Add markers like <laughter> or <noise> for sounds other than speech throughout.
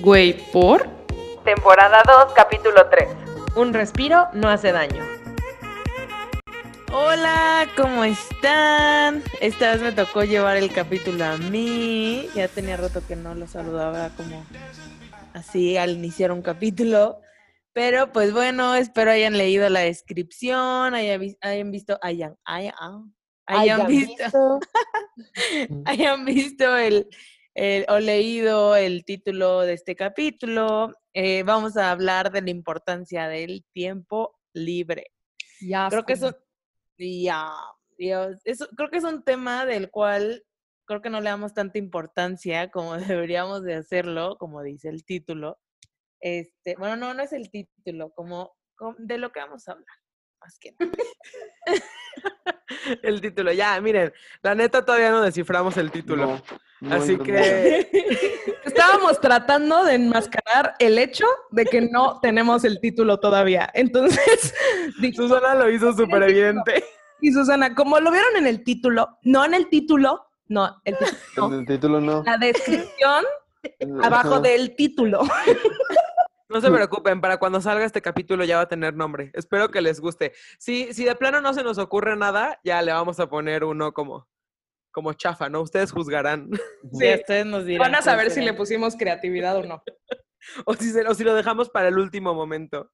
Güey, ¿por? Temporada 2, capítulo 3. Un respiro no hace daño. Hola, ¿cómo están? Esta vez me tocó llevar el capítulo a mí. Ya tenía rato que no lo saludaba como así al iniciar un capítulo. Pero pues bueno, espero hayan leído la descripción, hayan, vi- hayan visto, hayan, hayan, hayan visto, <laughs> hayan visto el, el- o leído el título de este capítulo. Eh, vamos a hablar de la importancia del tiempo libre. Ya. Creo que es un, ya, Dios, eso- creo que es un tema del cual creo que no le damos tanta importancia como <laughs> deberíamos de hacerlo, como dice el título. Este, bueno, no, no es el título, como, como de lo que vamos a hablar, más que nada. <laughs> El título, ya, miren, la neta todavía no desciframos el título. No, no Así que <laughs> Estábamos tratando de enmascarar el hecho de que no tenemos el título todavía. Entonces, <laughs> Susana lo hizo súper evidente. y Susana, como lo vieron en el título, no en el título, no, el título, <laughs> En el título no. la descripción abajo Ajá. del título. No se preocupen, para cuando salga este capítulo ya va a tener nombre. Espero que les guste. Si, si de plano no se nos ocurre nada, ya le vamos a poner uno como, como chafa, ¿no? Ustedes juzgarán. <laughs> Sí, ustedes nos dirán. Van a saber si le pusimos creatividad o no. <laughs> O si, se, o si lo dejamos para el último momento.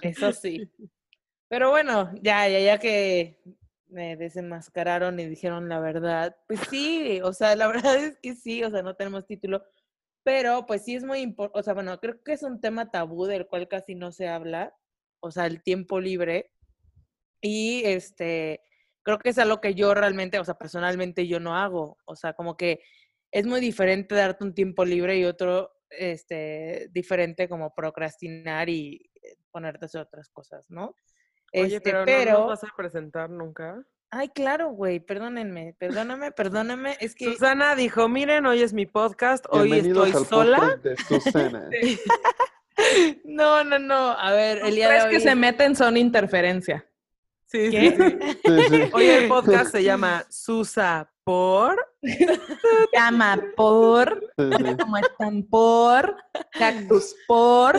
Eso sí. Pero bueno, ya, ya, ya que me desenmascararon y dijeron la verdad, pues sí, o sea, la <laughs> verdad es que sí, o sea, no tenemos título, pero pues sí es muy importante, o sea, bueno, creo que es un tema tabú del cual casi no se habla, o sea, el tiempo libre. Y este, creo que es algo que yo realmente, o sea, personalmente yo no hago, o sea, como que es muy diferente darte un tiempo libre y otro, este, diferente como procrastinar y eh, ponerte a hacer otras cosas, ¿no? Oye, Este, pero, pero, ¿no nos vas a presentar nunca? ay, claro, güey, perdónenme, perdóname, perdóname, es que Susana dijo, miren, hoy es mi podcast, hoy estoy al sola. podcast de Susana. <laughs> <laughs> no, no, no, a ver, el día de hoy que se meten son interferencia. Sí, sí, ¿Qué? sí. Sí, sí. Hoy el <laughs> podcast se llama Susa por... Llama por, como están por, cactus por.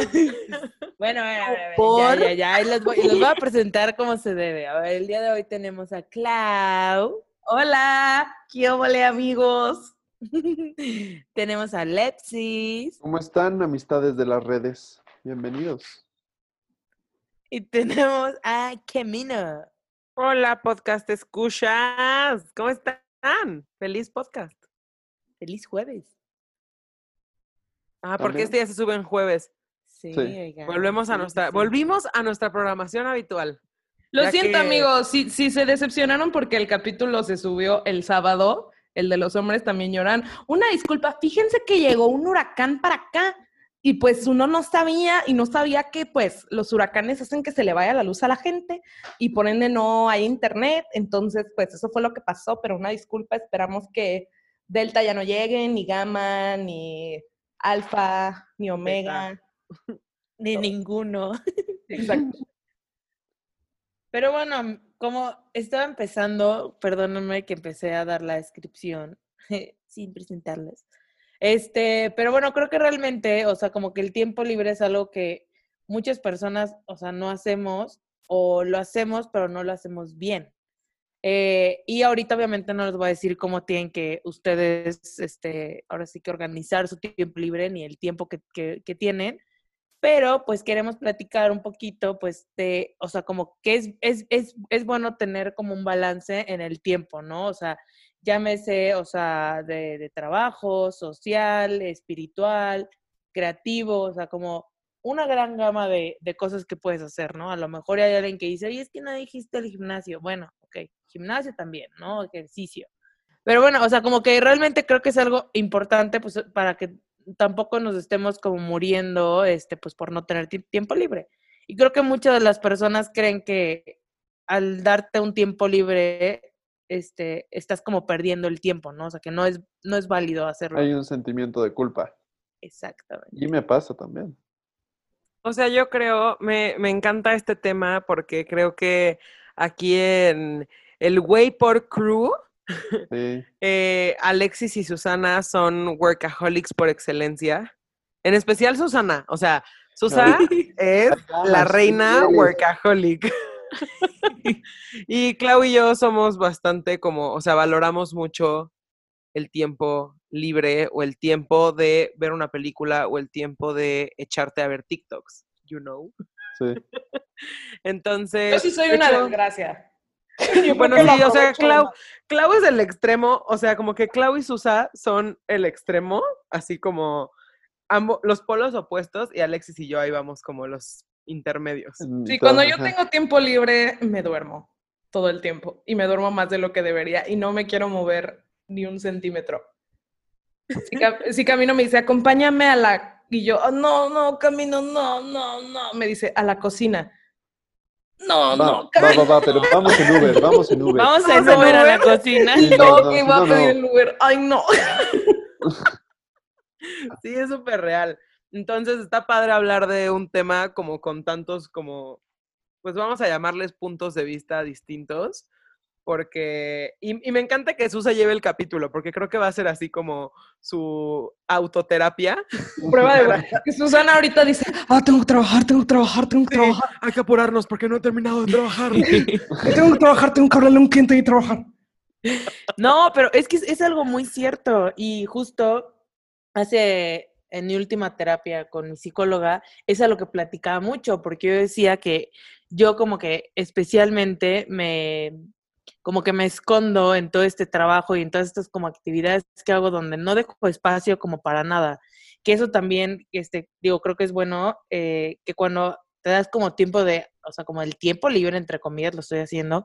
Bueno, a ver, a ver, a ver, Por- ya, ya, ya, y los voy, y los voy a presentar como se debe. A ver, el día de hoy tenemos a Clau, Hola, ¿qué ole amigos? tenemos a Lepsis ¿Cómo están, amistades de las redes? Bienvenidos. Y tenemos a Camino. Hola, podcast escuchas. ¿Cómo están? Feliz podcast. Feliz jueves. Ah, porque También. este día se sube en jueves. Sí, Sí. oigan, Volvemos a nuestra, sí, sí. volvimos a nuestra programación habitual. Lo siento, que- amigos, si, si se decepcionaron porque el capítulo se subió el sábado, el de los hombres también lloran. Una disculpa, fíjense que llegó un huracán para acá y pues uno no sabía y no sabía que pues los huracanes hacen que se le vaya la luz a la gente y por ende no hay internet, entonces pues eso fue lo que pasó, pero una disculpa, esperamos que Delta ya no llegue, ni Gamma, ni Alfa, ni Omega. <laughs> Ni ninguno. <laughs> Exacto. Pero bueno, como estaba empezando, perdónenme que empecé a dar la descripción <laughs> sin presentarles. Este, pero bueno, creo que realmente, o sea, como que el tiempo libre es algo que muchas personas, o sea, no hacemos o lo hacemos, pero no lo hacemos bien. Eh, y ahorita obviamente no les voy a decir cómo tienen que ustedes, este, ahora sí que organizar su tiempo libre ni el tiempo que, que, que tienen, pero pues queremos platicar un poquito, pues, de, o sea, como que es, es, es, es bueno tener como un balance en el tiempo, ¿no? O sea, llámese, o sea, de, de trabajo, social, espiritual, creativo, o sea, como una gran gama de, de cosas que puedes hacer, ¿no? A lo mejor hay alguien que dice, oye, es que no dijiste el gimnasio. Bueno, ok, gimnasio también, ¿no? Ejercicio. Pero bueno, o sea, como que realmente creo que es algo importante, pues, para que tampoco nos estemos como muriendo, este, pues, por no tener ti- tiempo libre. Y creo que muchas de las personas creen que al darte un tiempo libre, este, estás como perdiendo el tiempo, ¿no? O sea, que no es, no es válido hacerlo. Hay un sentimiento de culpa. Exactamente. Y me pasa también. O sea, yo creo, me, me encanta este tema porque creo que aquí en el Wayport Crew, <laughs> Sí. eh, Alexis y Susana son workaholics por excelencia. En especial Susana. O sea, Susana <laughs> es la reina workaholic. <laughs> <laughs> y Clau y yo somos bastante como, o sea, valoramos mucho el tiempo libre o el tiempo de ver una película o el tiempo de echarte a ver TikToks, you know. Sí. <laughs> Entonces, Yo sí soy de una hecho, desgracia. <laughs> bueno, sí, o sea, Clau. Clau es el extremo, o sea, como que Clau y Susa son el extremo, así como ambos, los polos opuestos, y Alexis y yo ahí vamos como los intermedios. En Sí, cuando yo tengo tiempo libre, me duermo todo el tiempo. Y me duermo más de lo que debería. Y no me quiero mover ni un centímetro. Si, ca- si camino me dice, acompáñame a la... Y yo, "Ah, no, no, camino, no, no, no. Me dice, a la cocina. No, Va, no, va, va, va, pero vamos en Uber, vamos en Uber. Vamos a Vamos a Uber a la Uber. cocina. Sí, no, no, que no, iba a no, pedir no. el Uber. Ay, no. <laughs> Sí, es súper real. Entonces está padre hablar de un tema como con tantos como, pues vamos a llamarles puntos de vista distintos, porque, y, y me encanta que Susa lleve el capítulo, porque creo que va a ser así como su autoterapia. Prueba de... que <laughs> Susana ahorita dice, ah, tengo que trabajar, tengo que trabajar, tengo que trabajar. hay que apurarnos porque no he terminado de trabajar. <laughs> <laughs> Tengo que trabajar, tengo que hablarle a un cliente y trabajar. No, pero es que es, es algo muy cierto. Y justo hace en mi última terapia con mi psicóloga, es a lo que platicaba mucho, porque yo decía que yo como que especialmente me como que me escondo en todo este trabajo y en todas estas como actividades que hago donde no dejo espacio como para nada. Que eso también, este, digo, creo que es bueno eh, que cuando te das como tiempo de, o sea, como el tiempo libre, entre comillas, lo estoy haciendo,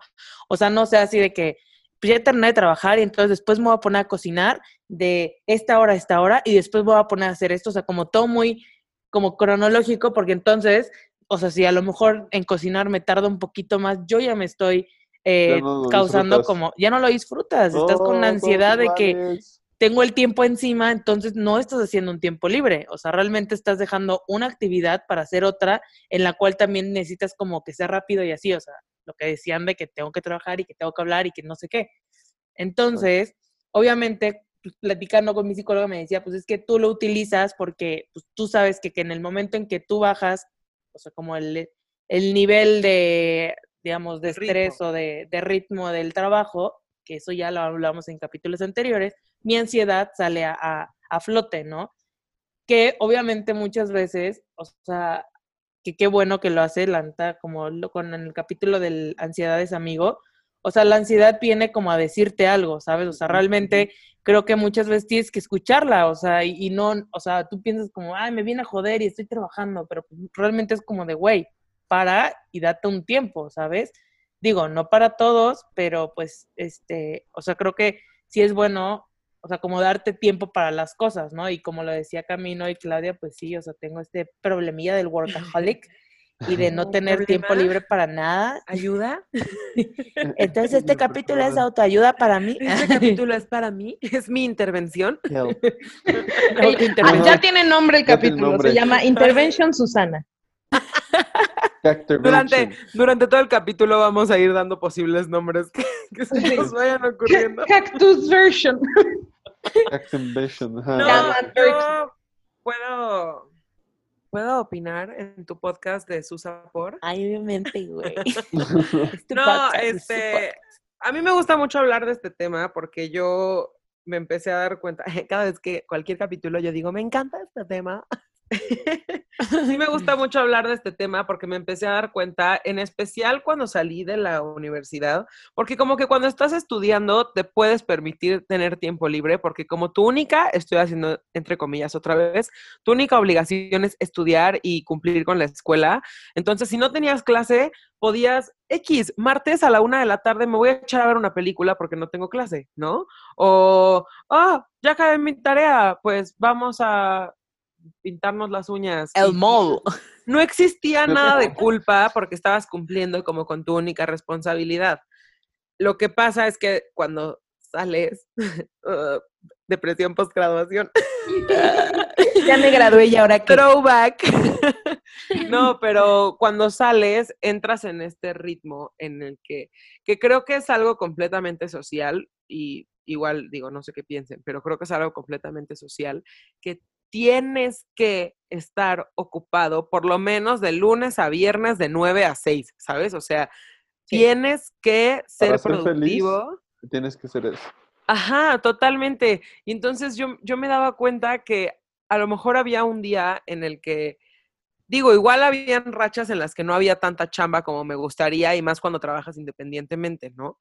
o sea, no sea así de que pues ya terminé de trabajar y entonces después me voy a poner a cocinar de esta hora a esta hora y después me voy a poner a hacer esto, o sea, como todo muy como cronológico, porque entonces, o sea, si a lo mejor en cocinar me tarda un poquito más, yo ya me estoy eh, no causando disfrutas. como, ya no lo disfrutas, estás con la Oh, ansiedad de que tengo el tiempo encima, entonces no estás haciendo un tiempo libre, o sea, realmente estás dejando una actividad para hacer otra en la cual también necesitas como que sea rápido y así, o sea, lo que decían de que tengo que trabajar y que tengo que hablar y que no sé qué. Entonces, obviamente, pues, platicando con mi psicóloga me decía, pues es que tú lo utilizas porque pues, tú sabes que, que en el momento en que tú bajas, o sea, como el, el nivel de, digamos, de De estrés ritmo. o de, de ritmo del trabajo, que eso ya lo hablamos en capítulos anteriores, mi ansiedad sale a, a, a flote, ¿no? Que obviamente muchas veces, o sea, que qué bueno que lo hace Lanta, como lo, con el capítulo del ansiedad es amigo. O sea, la ansiedad viene como a decirte algo, ¿sabes? O sea, realmente creo que muchas veces tienes que escucharla, o sea, y, y no, o sea, tú piensas como, ay, me viene a joder y estoy trabajando, pero realmente es como de, güey, para y date un tiempo, ¿sabes? Digo, no para todos, pero pues, este, o sea, creo que sí es bueno, o sea, como darte tiempo para las cosas, ¿no? Y como lo decía Camino y Claudia, pues sí, o sea, tengo este problemilla del workaholic y de no <laughs> ¿Un tener tiempo libre para nada. ¿Ayuda? <laughs> Entonces, este capítulo es autoayuda para mí. Este <laughs> capítulo es para mí, es mi intervención. Ah, ya tiene nombre el capítulo, nombre. se llama Intervention Susana. Durante, durante todo el capítulo vamos a ir dando posibles nombres que, que se nos vayan ocurriendo. Cactus Version. No, yo puedo, puedo opinar en tu podcast de Susa por. Ay, obviamente, güey. <laughs> Es No, podcast, este, a mí me gusta mucho hablar de este tema porque yo me empecé a dar cuenta, <laughs> cada vez que cualquier capítulo yo digo, me encanta este tema. <laughs> sí me gusta mucho hablar de este tema porque me empecé a dar cuenta, en especial cuando salí de la universidad, porque como que cuando estás estudiando te puedes permitir tener tiempo libre, porque como tu única, estoy haciendo entre comillas otra vez, tu única obligación es estudiar y cumplir con la escuela. Entonces, si no tenías clase, podías, X, martes a la una de la tarde me voy a echar a ver una película porque no tengo clase, ¿no? O, ah, ya acabé mi tarea, pues vamos a pintarnos las uñas. El mall. <laughs> no existía nada de culpa porque estabas cumpliendo como con tu única responsabilidad. Lo que pasa es que cuando sales, <laughs> uh, depresión postgraduación, <laughs> Ya me gradué y ahora que throwback. no, pero cuando sales, entras en este ritmo en el que, que creo que es algo completamente social y igual digo, no sé qué piensen, pero creo que es algo completamente social, que tienes que estar ocupado por lo menos de lunes a viernes de 9 a 6, ¿sabes? O sea, Sí. tienes que ser Para ser feliz. productivo. Tienes que ser eso. Ajá, totalmente. Y entonces yo, yo me daba cuenta que a lo mejor había un día en el que, digo, igual habían rachas en las que no había tanta chamba como me gustaría y más cuando trabajas independientemente, ¿no?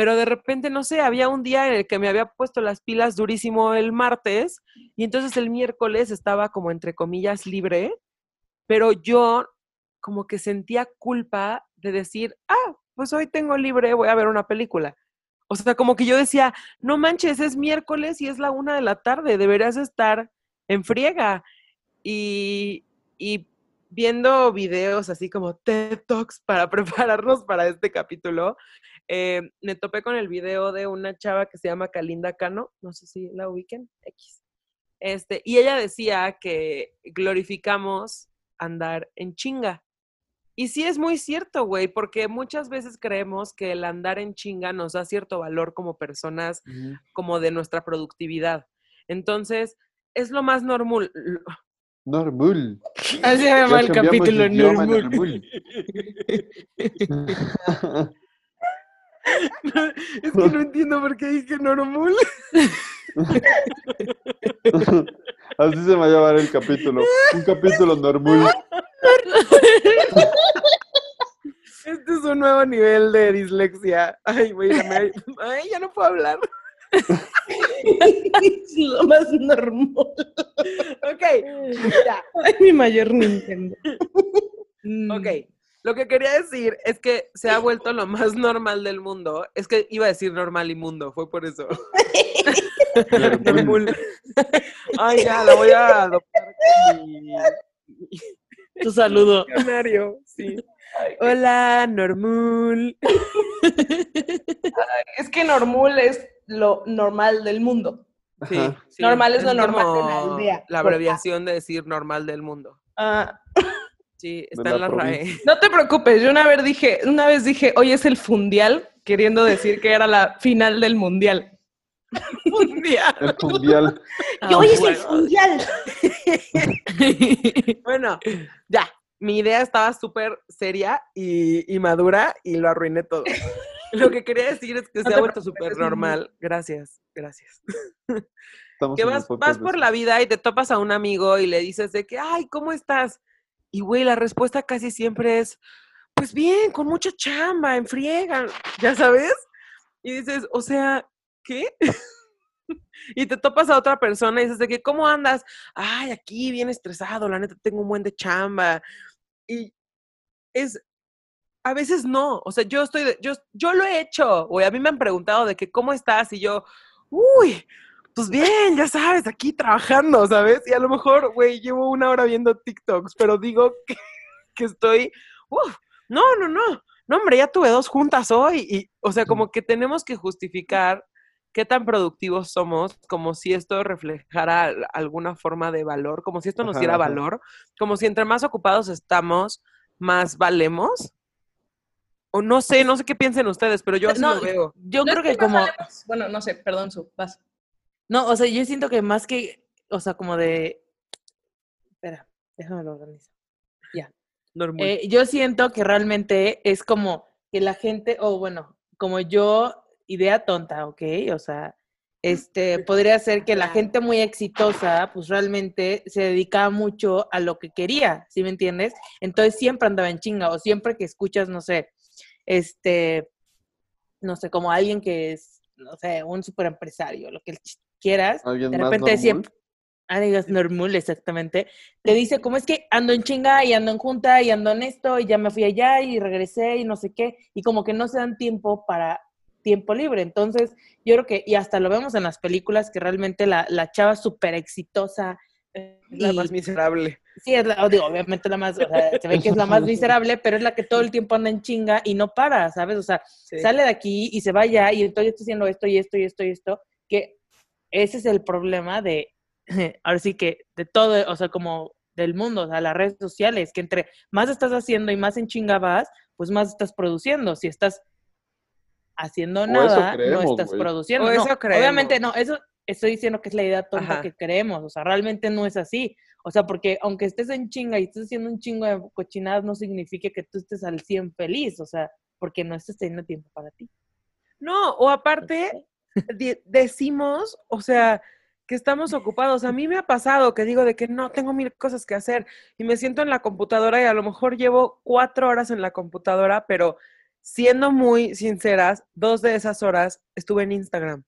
Pero de repente, no sé, había un día en el que me había puesto las pilas durísimo el martes y entonces el miércoles estaba como entre comillas libre, pero yo como que sentía culpa de decir, ah, pues hoy tengo libre, voy a ver una película. O sea, como que yo decía, no manches, es miércoles y es la una de la tarde, deberías estar en friega. Y, y viendo videos así como TED Talks para <laughs> prepararnos para este capítulo, eh, me topé con el video de una chava que se llama Kalinda Cano, no sé si la ubiquen, X. Este, y ella decía que glorificamos andar en chinga. Y sí es muy cierto, güey, porque muchas veces creemos que el andar en chinga nos da cierto valor como personas, como de nuestra productividad. Entonces, es lo más normal. Normal. Así se llama el capítulo idioma, <laughs> <laughs> <laughs> es que no entiendo por qué dije normal. <laughs> Así se va a llamar el capítulo. Un capítulo normal. Este es un nuevo nivel de dislexia. Ay, güey, ya me- Ay, ya no puedo hablar. es lo más normal. Ok, ya. Ay, mi mayor Nintendo. Ok, lo que quería decir es que se ha vuelto lo más normal del mundo. Es que iba a decir normal y mundo, fue por eso. <laughs> Normal. Ay, ya, la voy a adoptar con mi Tu saludo. diccionario. Sí. Hola, normal. Es que normal es lo normal del mundo. Sí, Normal es lo normal de la aldea. La abreviación de decir normal del mundo. Ah, Sí, está la en la RAE. provincia. no te preocupes, yo una vez dije, una vez dije, hoy es el fundial, queriendo decir que era la final del mundial. <laughs> Mundial. El mundial. <laughs> Y hoy es el bueno. fundial. <laughs> Bueno, ya. Mi idea estaba súper seria y, y madura y lo arruiné todo. Lo que quería decir es que No se ha vuelto súper normal. Gracias, gracias. Estamos Que vas, vas por la vida y te topas a un amigo y le dices de que, ay, ¿cómo estás? Y güey, la respuesta casi siempre es, pues bien, con mucha chamba, en friega, ¿ya sabes? Y dices, o sea, ¿qué? <laughs> y te topas a otra persona y dices de ¿cómo andas? Ay, aquí bien estresado, la neta tengo un buen de chamba. Y es, a veces no, o sea, yo estoy, yo, yo lo he hecho, güey, a mí me han preguntado de que, ¿cómo estás? Y yo, uy, pues bien, ya sabes, aquí trabajando, ¿sabes? Y a lo mejor, güey, llevo una hora viendo TikToks, pero digo <laughs> que, que estoy, uf, no, no, no, no, hombre, ya tuve dos juntas hoy. Y, o sea, como que tenemos que justificar qué tan productivos somos, como si esto reflejara al- alguna forma de valor, como si esto nos Ajá, diera ajá. valor, como si entre más ocupados estamos, más valemos. O no sé, no sé qué piensen ustedes, pero yo así No, lo veo. Yo No creo es que como... Bueno, no sé, perdón, su, vas. No, o sea, yo siento que más que... O sea, como de... Espera, déjame lo organizo. Normal. Eh, yo siento que realmente es como que la gente, o bueno, como yo, idea tonta, ¿ok? O sea, este, podría ser que la gente muy exitosa, pues realmente se dedicaba mucho a lo que quería, ¿sí me entiendes? Entonces siempre andaba en chinga, o siempre que escuchas, no sé, este, no sé, como alguien que es, no sé, un super empresario, lo que quieras, Alguien de repente siempre, ah, digas normal, exactamente, te dice, como es que ando en chinga y ando en junta y ando en esto y ya me fui allá y regresé y no sé qué, y como que no se dan tiempo para tiempo libre. Entonces, yo creo que, y hasta lo vemos en las películas, que realmente la, la chava súper exitosa. eh, la y- más miserable. Sí, es la, digo, obviamente la más, o sea, se ve <laughs> que es la más miserable, pero es la que todo el tiempo anda en chinga y no para, ¿sabes? O sea, Sí. sale de aquí y se va allá y entonces estoy haciendo esto y esto y esto y esto, que ese es el problema de, <laughs> ahora sí que de todo, o sea, como del mundo, o sea, las redes sociales, que entre más estás haciendo y más en chinga vas, pues más estás produciendo. Si estás haciendo O nada, no estás produciendo. O No, eso obviamente no, eso, estoy diciendo que es la idea tonta Ajá. que creemos, o sea, realmente no es así. O sea, porque aunque estés en chinga y estés haciendo un chingo de cochinadas, no significa que tú estés al 100 feliz, o sea, porque no estés teniendo tiempo para ti. No, o aparte, decimos, o sea, que estamos ocupados. A mí me ha pasado que digo de que no tengo mil cosas que hacer y me siento en la computadora y a lo mejor llevo cuatro horas en la computadora, pero siendo muy sinceras, dos de esas horas estuve en Instagram.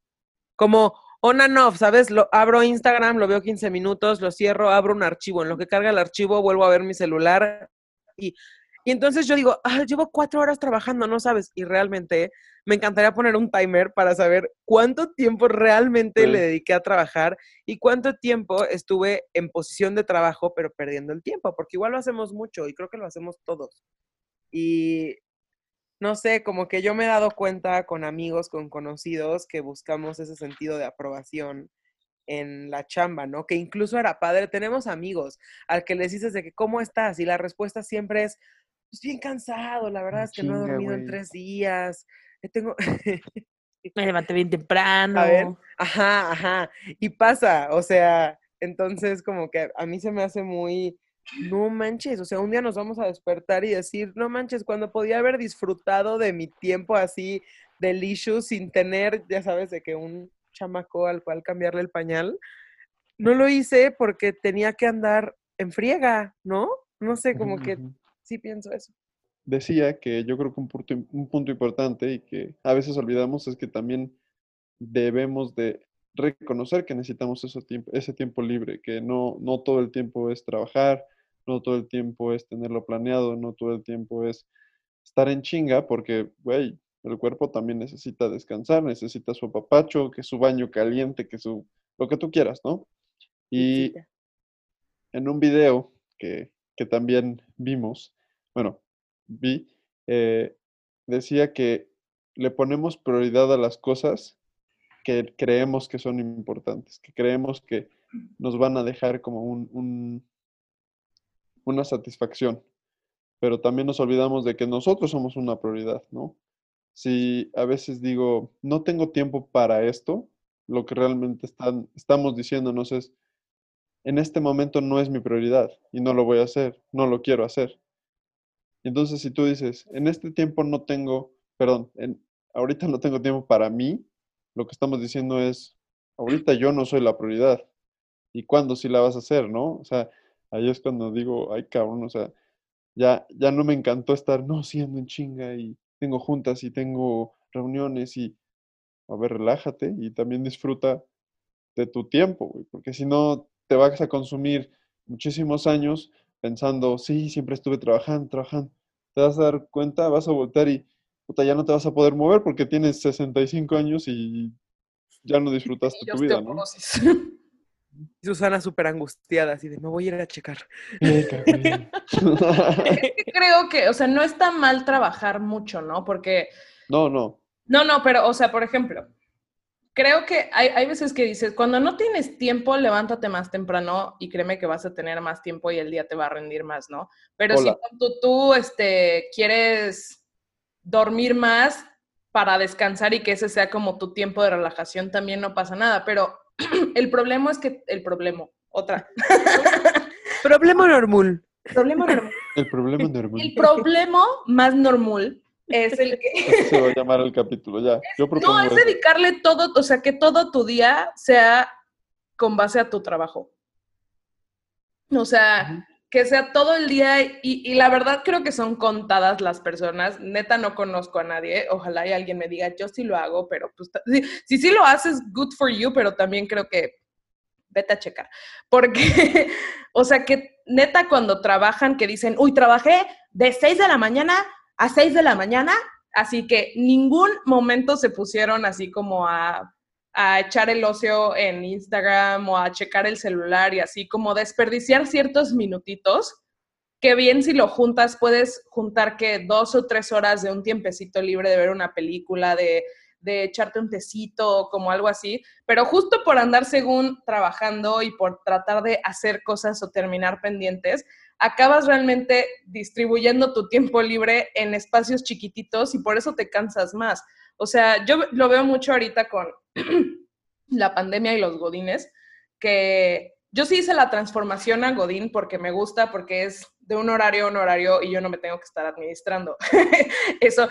Como on and off, ¿sabes? Lo, abro Instagram, lo veo 15 minutos, lo cierro, abro un archivo. En lo que carga el archivo, vuelvo a ver mi celular y, y entonces yo digo, ah, llevo cuatro horas trabajando, no sabes. Y realmente me encantaría poner un timer para saber cuánto tiempo realmente Sí. le dediqué a trabajar y cuánto tiempo estuve en posición de trabajo, pero perdiendo el tiempo, porque igual lo hacemos mucho y creo que lo hacemos todos. Y no sé, como que yo me he dado cuenta con amigos, con conocidos, que buscamos ese sentido de aprobación en la chamba, ¿no? Que incluso era padre, tenemos amigos al que les dices de que, ¿cómo estás? Y la respuesta siempre es, pues bien cansado, la verdad Ah, es que no he dormido en tres días, eh, tengo, <laughs> Me levanté bien temprano. A ver. Ajá, ajá. Y pasa, o sea, entonces como que a mí se me hace muy, no manches, o sea, un día nos vamos a despertar y decir, no manches, cuando podía haber disfrutado de mi tiempo así delicious sin tener, ya sabes, de que un chamaco al cual cambiarle el pañal, no lo hice porque tenía que andar en friega, ¿no? No sé, como que sí pienso eso. Decía que yo creo que un punto, im- un punto importante y que a veces olvidamos es que también debemos de reconocer que necesitamos ese tiempo, ese tiempo libre, que no, no todo el tiempo es trabajar, no todo el tiempo es tenerlo planeado, no todo el tiempo es estar en chinga, porque, güey, el cuerpo también necesita descansar, necesita su apapacho, que su baño caliente, que su, lo que tú quieras, ¿no? Y en un video que, que también vimos, bueno, vi, eh, decía que le ponemos prioridad a las cosas que creemos que son importantes, que creemos que nos van a dejar como un, un- una satisfacción, pero también nos olvidamos de que nosotros somos una prioridad, ¿no? Si a veces digo, no tengo tiempo para esto, lo que realmente están, estamos diciéndonos es, en este momento no es mi prioridad y no lo voy a hacer, no lo quiero hacer. Entonces, si tú dices, en este tiempo no tengo, perdón, en, ahorita no tengo tiempo para mí, lo que estamos diciendo es, ahorita yo no soy la prioridad. ¿Y cuándo sí la vas a hacer, no? O sea, ahí es cuando digo, ay, cabrón, o sea, ya, ya no me encantó estar, no, sí ando en chinga y tengo juntas y tengo reuniones y, a ver, relájate y también disfruta de tu tiempo, güey, porque si no te vas a consumir muchísimos años pensando, sí, siempre estuve trabajando, trabajando. Te vas a dar cuenta, vas a voltear y, puta, ya no te vas a poder mover porque tienes 65 años y ya no disfrutaste Y tu vida, ¿no? <laughs> Y Susana súper angustiada, así de, me voy a ir a checar. Verga, güey. <laughs> Creo que, o sea, no está mal trabajar mucho, ¿no? Porque no, no. No, no, pero, o sea, por ejemplo, creo que hay, hay veces que dices, cuando no tienes tiempo, levántate más temprano y créeme que vas a tener más tiempo y el día te va a rendir más, ¿no? Pero Hola. si tú, tú este, quieres dormir más para descansar y que ese sea como tu tiempo de relajación, también no pasa nada. Pero <clears throat> el problema es que, el problema, otra, <laughs> Problema normal. problema normal. El problema no El problema más normal es el que... <laughs> Se va a llamar el capítulo, ya. Yo propongo No, es eso. dedicarle todo, o sea, que todo tu día sea con base a tu trabajo. O sea, que sea todo el día y, y la verdad creo que son contadas las personas. Neta no conozco a nadie. Ojalá y alguien me diga, yo sí lo hago, pero pues si, si sí lo haces, good for you, pero también creo que vete a checar. Porque, <laughs> o sea, que neta cuando trabajan, que dicen, uy, trabajé de 6 de la mañana a 6 de la mañana, así que ningún momento se pusieron así como a, a echar el ocio en Instagram o a checar el celular y así como desperdiciar ciertos minutitos, que bien si lo juntas, puedes juntar que dos o tres horas de un tiempecito libre de ver una película, de, de echarte un tecito, como algo así, pero justo por andar según trabajando y por tratar de hacer cosas o terminar pendientes, acabas realmente distribuyendo tu tiempo libre en espacios chiquititos y por eso te cansas más. O sea, yo lo veo mucho ahorita con, <clears throat> la pandemia y los godines, que yo sí hice la transformación a Godín porque me gusta, porque es de un horario a un horario y yo no me tengo que estar administrando. <laughs> Eso,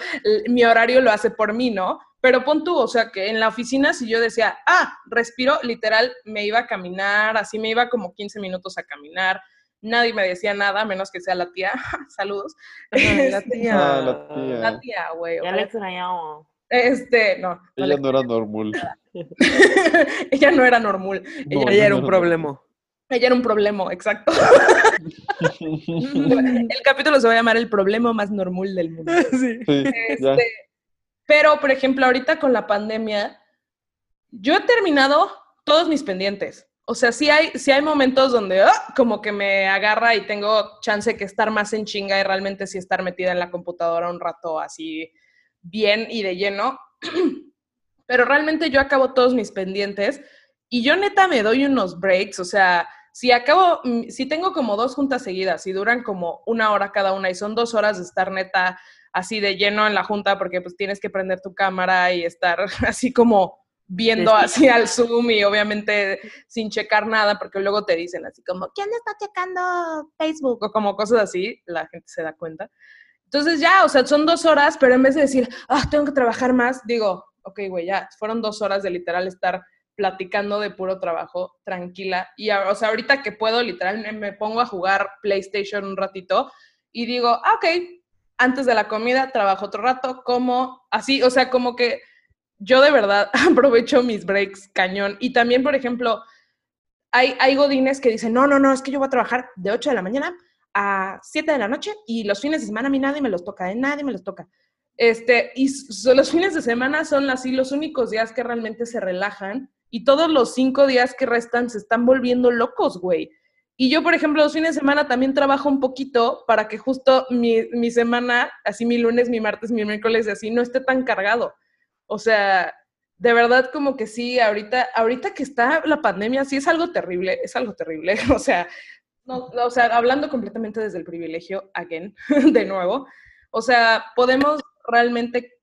mi horario lo hace por mí, ¿no? Pero pon tú, o sea, que en la oficina si yo decía, ah, respiro, literal, me iba a caminar, así me iba como 15 minutos a caminar. Nadie me decía nada, menos que sea la tía. <laughs> Saludos. Ay, la Este, tía. Ah, la tía. La tía, güey. Ya le extrañaba. Este, no. Ella no era normal. <laughs> ella no era normal. No, Ella era un problema. Ella era un problema, exacto. <laughs> El capítulo se va a llamar El problema más normal del mundo. Sí. Este, pero, por ejemplo, ahorita con la pandemia, yo he terminado todos mis pendientes. O sea, sí hay, sí hay momentos donde ¡ah! como que me agarra y tengo chance que estar más en chinga y realmente sí estar metida en la computadora un rato así bien y de lleno. <clears throat> Pero realmente yo acabo todos mis pendientes y yo neta me doy unos breaks. O sea, si acabo, mm, si tengo como dos juntas seguidas y duran como una hora cada una y son dos horas de estar neta así de lleno en la junta porque pues tienes que prender tu cámara y estar <laughs> así como viendo Sí. así al Zoom y obviamente sin checar nada porque luego te dicen así como, ¿quién está checando Facebook? O como cosas así, la gente se da cuenta. Entonces ya, o sea, son dos horas, pero en vez de decir, ah, tengo que trabajar más, digo, ok, güey, ya, fueron dos horas de literal estar platicando de puro trabajo, tranquila. Y, o sea, ahorita que puedo, literal, me, me pongo a jugar PlayStation un ratito y digo, ah, ok, antes de la comida trabajo otro rato, como así, o sea, como que yo de verdad <laughs> aprovecho mis breaks cañón. Y también, por ejemplo, hay, hay godines que dicen, no, no, no, es que yo voy a trabajar de 8 de la mañana a 7 de la noche y los fines de semana a mí nadie me los toca, ¿eh? nadie me los toca. Este, y los fines de semana son así los únicos días que realmente se relajan y todos los cinco días que restan se están volviendo locos, güey. Y yo, por ejemplo, los fines de semana también trabajo un poquito para que justo mi, mi semana, así mi lunes, mi martes, mi miércoles, y así no esté tan cargado. O sea, de verdad como que sí, ahorita, ahorita que está la pandemia, sí es algo terrible, es algo terrible. <laughs> O sea, no, o sea, hablando completamente desde el privilegio, again, <laughs> de nuevo. O sea, podemos realmente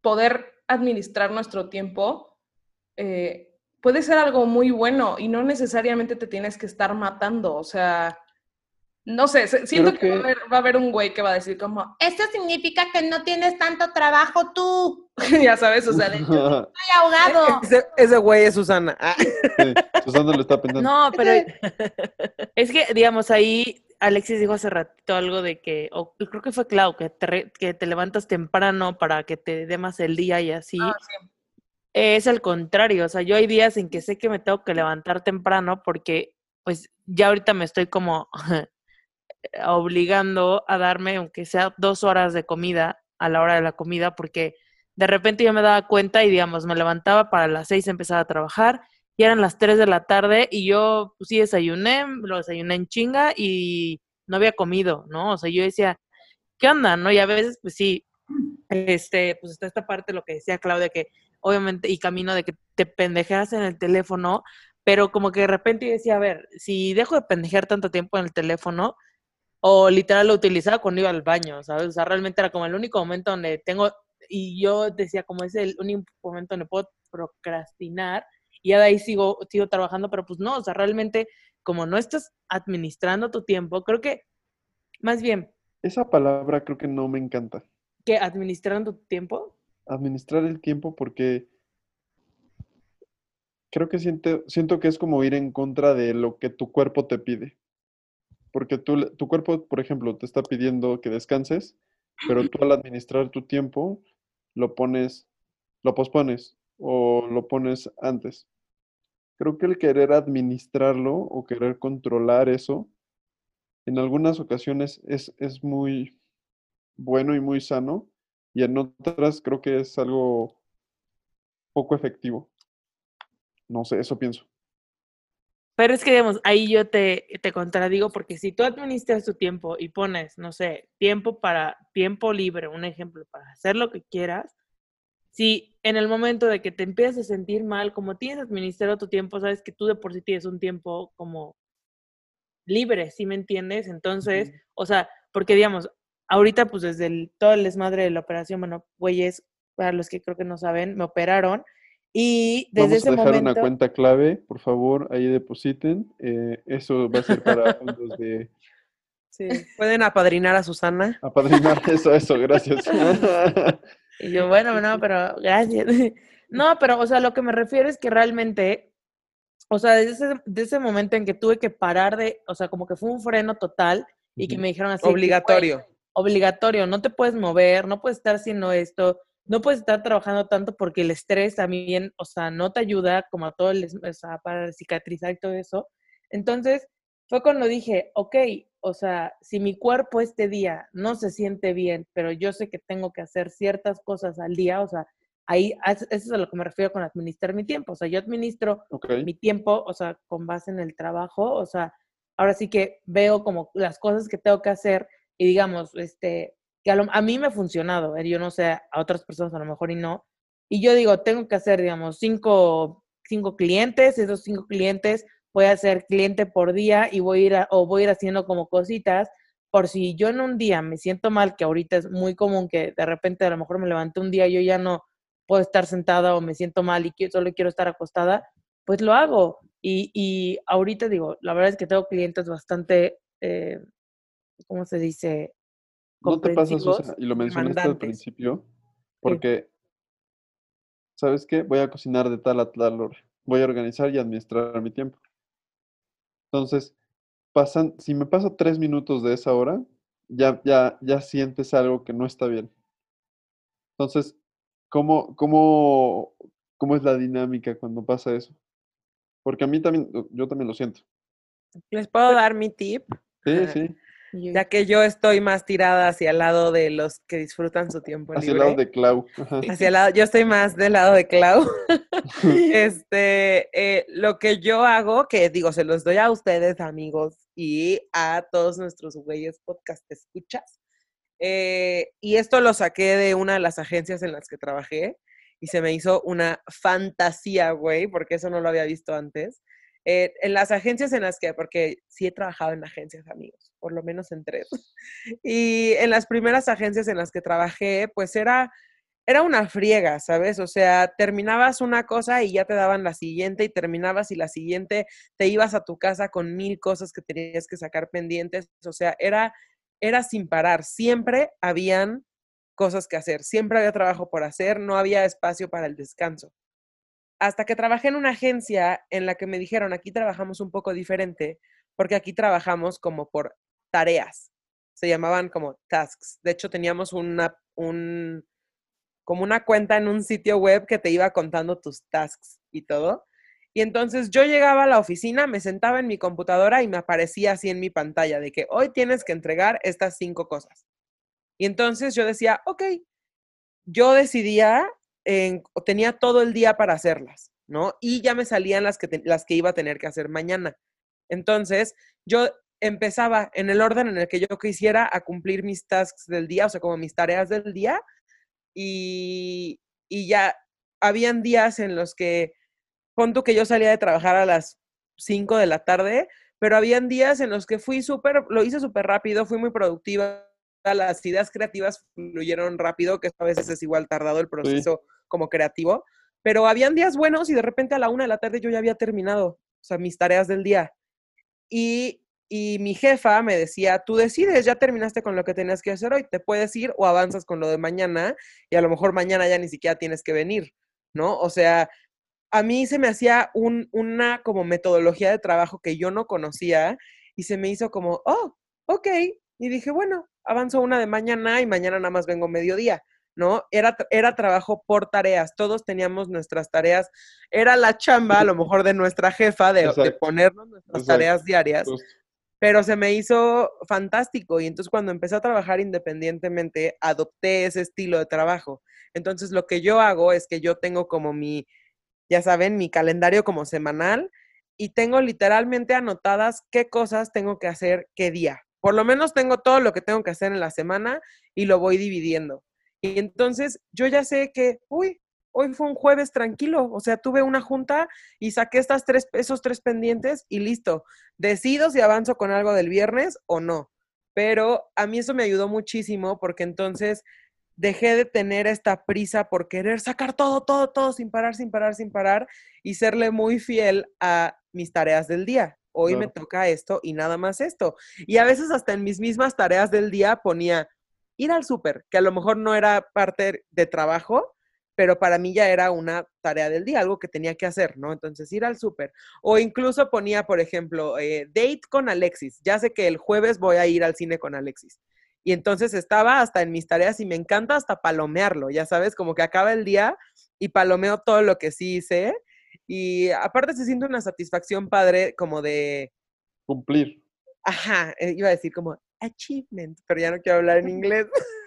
poder administrar nuestro tiempo. eh, puede ser algo muy bueno y no necesariamente te tienes que estar matando. O sea, no sé, siento que, Va, a haber, va a haber un güey que va a decir como, esto significa que no tienes tanto trabajo tú. <laughs> ya sabes, o sea, de, "Yo <laughs> estoy ahogado. <laughs> Ese, ese güey es Susana. Sí, Susana lo está pensando. No, pero es que, digamos, ahí Alexis dijo hace ratito algo de que, o creo que fue Clau, que te, re- que te levantas temprano para que te dé más el día y así. Ah, sí. Es al contrario, o sea, yo hay días en que sé que me tengo que levantar temprano porque, pues, ya ahorita me estoy como obligando a darme, aunque sea dos horas de comida a la hora de la comida, porque de repente yo me daba cuenta y, digamos, me levantaba para las seis empezar a trabajar y eran las tres de la tarde y yo, pues sí, desayuné, lo desayuné en chinga y no había comido, ¿no? O sea, yo decía, ¿qué onda, no? Y a veces, pues sí, este, pues está esta parte, lo que decía Claudia, que obviamente, y camino de que te pendejeas en el teléfono, pero como que de repente yo decía, a ver, si dejo de pendejear tanto tiempo en el teléfono, o literal lo utilizaba cuando iba al baño, ¿sabes? O sea, realmente era como el único momento donde tengo, y yo decía, como es el único momento donde puedo procrastinar, y ya de ahí sigo, sigo trabajando, pero pues no, o sea, realmente, como no estás administrando tu tiempo, creo que, más bien, Esa palabra creo que no me encanta. que administrando tu tiempo, Administrar el tiempo porque creo que siento, siento que es como ir en contra de lo que tu cuerpo te pide. Porque le- tu cuerpo, por ejemplo, te está pidiendo que descanses, pero tú al administrar tu tiempo lo pones, lo pospones o lo pones antes. Creo que el querer administrarlo o querer controlar eso, en algunas ocasiones es, es muy bueno y muy sano, y en otras creo que es algo poco efectivo. No sé, eso pienso. Pero es que, digamos, ahí yo te, te contradigo porque si tú administras tu tiempo y pones, no sé, tiempo para tiempo libre, un ejemplo, para hacer lo que quieras, si en el momento de que te empiezas a sentir mal, como tienes administrado tu tiempo, sabes que tú de por sí tienes un tiempo como libre, ¿sí me entiendes? Entonces, o sea, porque digamos, ahorita pues desde el, todo el desmadre de la operación, bueno, güeyes, para los que creo que no saben, me operaron Y desde Vamos ese a dejar momento... una cuenta clave, por favor, ahí depositen. Eh, eso va a ser para <laughs> fondos de Sí. Pueden apadrinar a Susana. apadrinar. <laughs> Eso, eso, gracias. <laughs> Y yo, bueno, no, pero gracias. No, pero, o sea, lo que me refiero es que realmente, o sea, desde ese, de ese momento en que tuve que parar de, o sea, como que fue un freno total y que me dijeron así. que, Obligatorio. obligatorio, no te puedes mover, no puedes estar haciendo esto, no puedes estar trabajando tanto porque el estrés también, o sea, no te ayuda como a todo el, o sea, para cicatrizar y todo eso. Entonces, fue cuando dije, ok, o sea, si mi cuerpo este día no se siente bien, pero yo sé que tengo que hacer ciertas cosas al día, o sea, ahí, eso es a lo que me refiero con administrar mi tiempo, o sea, yo administro ok. mi tiempo, o sea, con base en el trabajo, o sea, ahora sí que veo como las cosas que tengo que hacer y digamos, este, que a, lo- mí me ha funcionado, eh, yo no sé, a otras personas a lo mejor y no, y yo digo, tengo que hacer, digamos, cinco, cinco clientes, esos cinco clientes voy a hacer cliente por día y voy a ir, o voy a ir haciendo como cositas, por si yo en un día me siento mal, que ahorita es muy común que de repente a lo mejor me levanté un día y yo ya no puedo estar sentada o me siento mal y solo quiero estar acostada, pues lo hago. Y, y ahorita digo, la verdad es que tengo clientes bastante, eh, ¿cómo se dice? ¿No te pasa. Susana? Y lo mencionaste al principio, porque, ¿sabes qué? Voy a cocinar de tal a tal hora. Voy a organizar y administrar mi tiempo. Entonces, pasan, si me paso tres minutos de esa hora, ya, ya, ya sientes algo que no está bien. Entonces, ¿cómo, cómo, cómo es la dinámica cuando pasa eso? Porque a mí también, yo también lo siento. ¿Les puedo dar mi tip? Sí, sí. Ya que yo estoy más tirada hacia el lado de los que disfrutan su tiempo Hacia el libre. lado de Clau. Ajá. Hacia el lado, yo estoy más del lado de Clau. <laughs> <laughs> este, eh, lo que yo hago, que digo, se los doy a ustedes, amigos, y a todos nuestros güeyes podcast escuchas. eh, y esto lo saqué de una de las agencias en las que trabajé y se me hizo una fantasía, güey, porque eso no lo había visto antes. En las agencias en las que, porque sí he trabajado en agencias, amigos, por lo menos en tres. <laughs> Y en las primeras agencias en las que trabajé, pues era, era una friega, ¿sabes? O sea, terminabas una cosa y ya te daban la siguiente y terminabas y la siguiente te ibas a tu casa con mil cosas que tenías que sacar pendientes. O sea, era, era sin parar. Siempre habían cosas que hacer, siempre había trabajo por hacer, no había espacio para el descanso. Hasta que trabajé en una agencia en la que me dijeron, aquí trabajamos un poco diferente, porque aquí trabajamos como por tareas. Se llamaban como tasks. De hecho, teníamos una, un, como una cuenta en un sitio web que te iba contando tus tasks y todo. Y entonces yo llegaba a la oficina, me sentaba en mi computadora y me aparecía así en mi pantalla de que hoy tienes que entregar estas cinco cosas. Y entonces yo decía, ok, yo decidía, en- tenía todo el día para hacerlas, ¿no? Y ya me salían las que, las que iba a tener que hacer mañana. Entonces, yo empezaba en el orden en el que yo quisiera a cumplir mis tasks del día, o sea, como mis tareas del día, y, y ya habían días en los que, pon que yo salía de trabajar a las 5 de la tarde, pero habían días en los que fui súper, lo hice súper rápido, fui muy productiva, las ideas creativas fluyeron rápido, que a veces es igual tardado el proceso como creativo, pero habían días buenos y de repente a la una de la tarde yo ya había terminado, o sea, mis tareas del día. Y, y mi jefa me decía, tú decides, ya terminaste con lo que tenías que hacer hoy, te puedes ir o avanzas con lo de mañana y a lo mejor mañana ya ni siquiera tienes que venir, ¿no? O sea, a mí se me hacía un, una como metodología de trabajo que yo no conocía y se me hizo como, oh, ok. Y dije, bueno, avanzo una de mañana y mañana nada más vengo mediodía, ¿no? Era, era trabajo por tareas, todos teníamos nuestras tareas, era la chamba a lo mejor de nuestra jefa de, ponernos nuestras Exacto. tareas diarias, Justo. pero se me hizo fantástico y entonces cuando empecé a trabajar independientemente, adopté ese estilo de trabajo. Entonces lo que yo hago es que yo tengo como mi, ya saben, mi calendario como semanal y tengo literalmente anotadas qué cosas tengo que hacer qué día. Por lo menos tengo todo lo que tengo que hacer en la semana y lo voy dividiendo. Y entonces yo ya sé que, uy, hoy fue un jueves tranquilo, o sea, tuve una junta y saqué estas tres, esos tres pendientes y listo. Decido si avanzo con algo del viernes o no. Pero a mí eso me ayudó muchísimo porque entonces dejé de tener esta prisa por querer sacar todo, todo, todo sin parar, sin parar, sin parar y serle muy fiel a mis tareas del día. Hoy me toca esto y nada más esto. Y a veces hasta en mis mismas tareas del día ponía ir al súper, que a lo mejor no era parte de trabajo, pero para mí ya era una tarea del día, algo que tenía que hacer, ¿no? Entonces ir al súper. O incluso ponía, por ejemplo, eh, date con Alexis. Ya sé que el jueves voy a ir al cine con Alexis. Y entonces estaba hasta en mis tareas y me encanta hasta palomearlo, ya sabes, como que acaba el día y palomeo todo lo que sí hice. Y aparte se siente una satisfacción padre como de, Cumplir. ajá, eh, iba a decir como achievement, pero ya no quiero hablar en <laughs> inglés.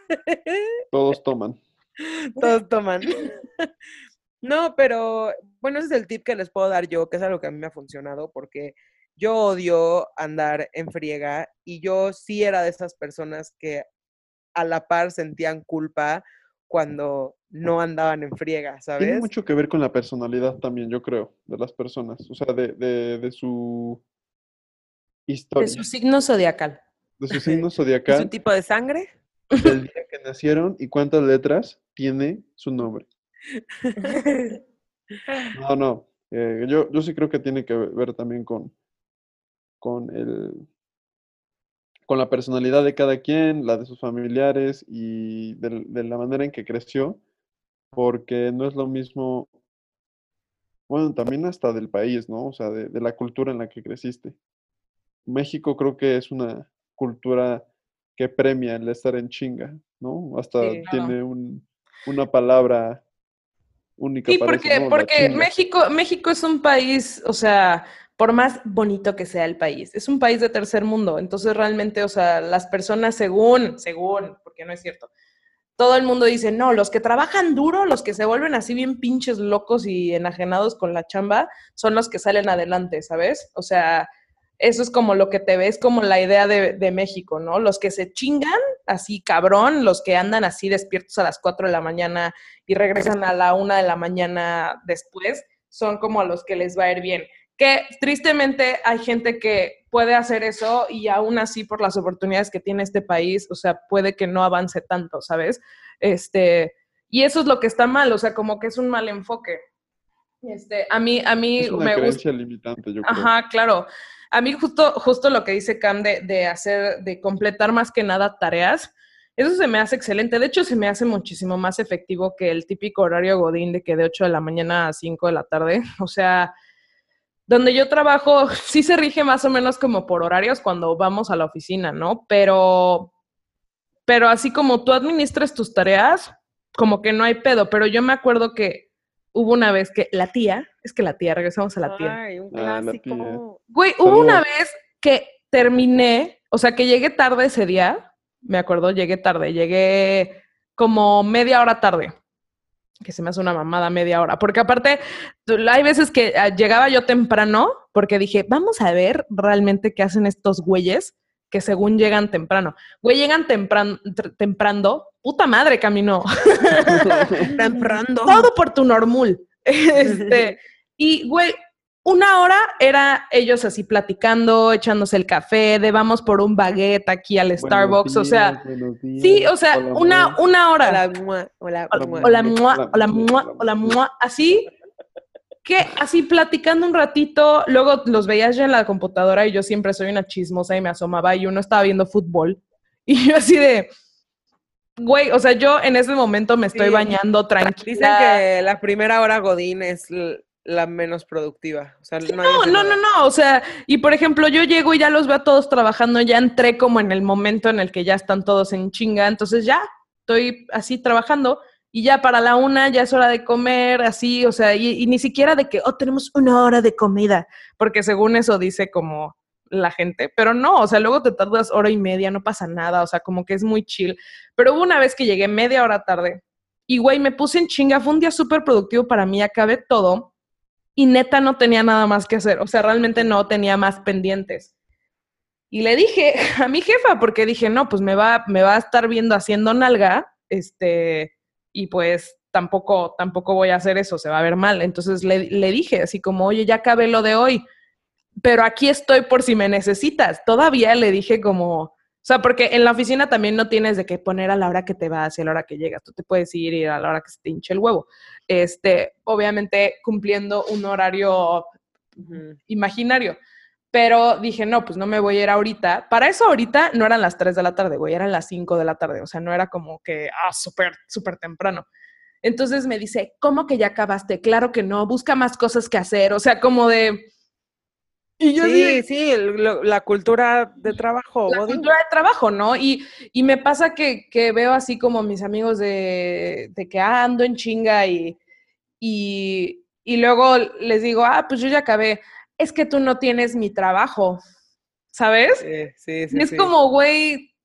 <laughs> Todos toman. Todos toman. <laughs> No, pero bueno, ese es el tip que les puedo dar yo, que es algo que a mí me ha funcionado, porque yo odio andar en friega y yo sí era de esas personas que a la par sentían culpa cuando no andaban en friega, Tiene ¿sabes? mucho que ver con la personalidad también, yo creo, de las personas. O sea, de, de, de su De historia, su signo zodiacal. de su <laughs> signo ¿Es un zodiacal, tipo de sangre? del día <laughs> que nacieron y cuántas letras tiene su nombre. No, no. eh, yo, yo sí creo que tiene que ver también con, con el, con la personalidad de cada quien, la de sus familiares y de, la manera en que creció, porque no es lo mismo, bueno, también hasta del país, ¿no? O sea, de, de la cultura en la que creciste. México creo que es una cultura que premia el estar en chinga, ¿no? Hasta Sí. Claro. tiene un, una palabra única Sí, porque, porque. México, México es un país, o sea, por más bonito que sea el país, es un país de tercer mundo. Entonces, realmente, o sea, las personas según, según, porque no es cierto, todo el mundo dice, no, los que trabajan duro, los que se vuelven así bien pinches locos y enajenados con la chamba, son los que salen adelante, ¿sabes? O sea, eso es como lo que te ves como la idea de, México, ¿no? Los que se chingan así cabrón, los que andan así despiertos a las 4 de la mañana y regresan a la una de la mañana después, son como a los que les va a ir bien. Que tristemente hay gente que puede hacer eso y aún así por las oportunidades que tiene este país, o sea, puede que no avance tanto, ¿sabes? Este, y eso es lo que está mal, o sea, como que es un mal enfoque. Este, a mí, a mí Es una me gusta. limitante, yo creo. Ajá, claro. A mí justo, justo lo que dice Cam de, de hacer, de completar más que nada tareas, eso se me hace excelente. De hecho, se me hace muchísimo más efectivo que el típico horario Godín de que de 8 de la mañana a 5 de la tarde. <laughs> O sea, donde yo trabajo <laughs> sí se rige más o menos como por horarios cuando vamos a la oficina, ¿no? Pero, pero así como tú administras tus tareas, como que no hay pedo. Pero yo me acuerdo que hubo una vez que la tía, es que la tía, regresamos a la tía. Ay, un Ah, clásico. Güey, hubo una vez que terminé, o sea, que llegué tarde ese día, me acuerdo, llegué tarde, llegué como media hora tarde, que se me hace una mamada media hora, porque aparte, hay veces que ah, llegaba yo temprano, porque dije, vamos a ver realmente qué hacen estos güeyes que según llegan temprano. Güey, llegan temprano, temprano, puta madre caminó. <laughs> <laughs> Temprano. Todo por tu normul. <laughs> Este, y, güey, una hora era ellos así platicando, echándose el café, de vamos por un baguette aquí al Buenos Starbucks, o sea, sí, o sea, hola, una, una hora. Hola, mua, hola, Hola, mua. hola, Hola, mua, hola, mua, mua. así que así platicando un ratito, luego los veías ya en la computadora y yo siempre soy una chismosa y me asomaba y uno estaba viendo fútbol <laughs> y yo así de, güey, o sea, yo en ese momento me estoy Sí. bañando tranquila. Dicen que la primera hora Godín es la menos productiva. O sea, Sí, no, no, no, no, no, o sea, y por ejemplo, yo llego y ya los veo a todos trabajando, ya entré como en el momento en el que ya están todos en chinga, entonces ya estoy así trabajando y ya para la una ya es hora de comer, así, o sea, y, y ni siquiera de que, oh, tenemos una hora de comida, porque según eso dice como la gente, pero no, o sea, luego te tardas hora y media, no pasa nada, o sea, como que es muy chill, pero hubo una vez que llegué media hora tarde y, güey, me puse en chinga, fue un día súper productivo para mí, acabé todo y neta no tenía nada más que hacer, o sea, realmente no tenía más pendientes. Y le dije <laughs> a mi jefa, porque dije, no, pues me va, me va a estar viendo haciendo nalga, este, y pues tampoco, tampoco voy a hacer eso, se va a ver mal. Entonces le, dije así como, oye, ya acabé lo de hoy, pero aquí estoy por si me necesitas. Todavía le dije como sea, porque en la oficina también no tienes de qué poner a la hora que te vas y a la hora que llegas. Tú te puedes ir y a la hora que se te hinche el huevo. Este, obviamente cumpliendo un horario imaginario. Pero dije, no, pues no me voy a ir ahorita. Para eso ahorita no eran las 3 de la tarde, güey, eran las 5 de la tarde. O sea, no era como que, ah, súper, súper temprano. Entonces me dice, ¿cómo que ya acabaste? Claro que no, busca más cosas que hacer. O sea, como de... Y yo Sí, sí, el- lo- la cultura de trabajo. la cultura de trabajo, ¿no? Y, y me pasa que, que veo así como mis amigos de, de que ah, ando en chinga y, y, y luego les digo, ah, pues yo ya acabé. Es que tú no tienes mi trabajo, ¿sabes? Sí, sí, sí. Y es sí. como, güey,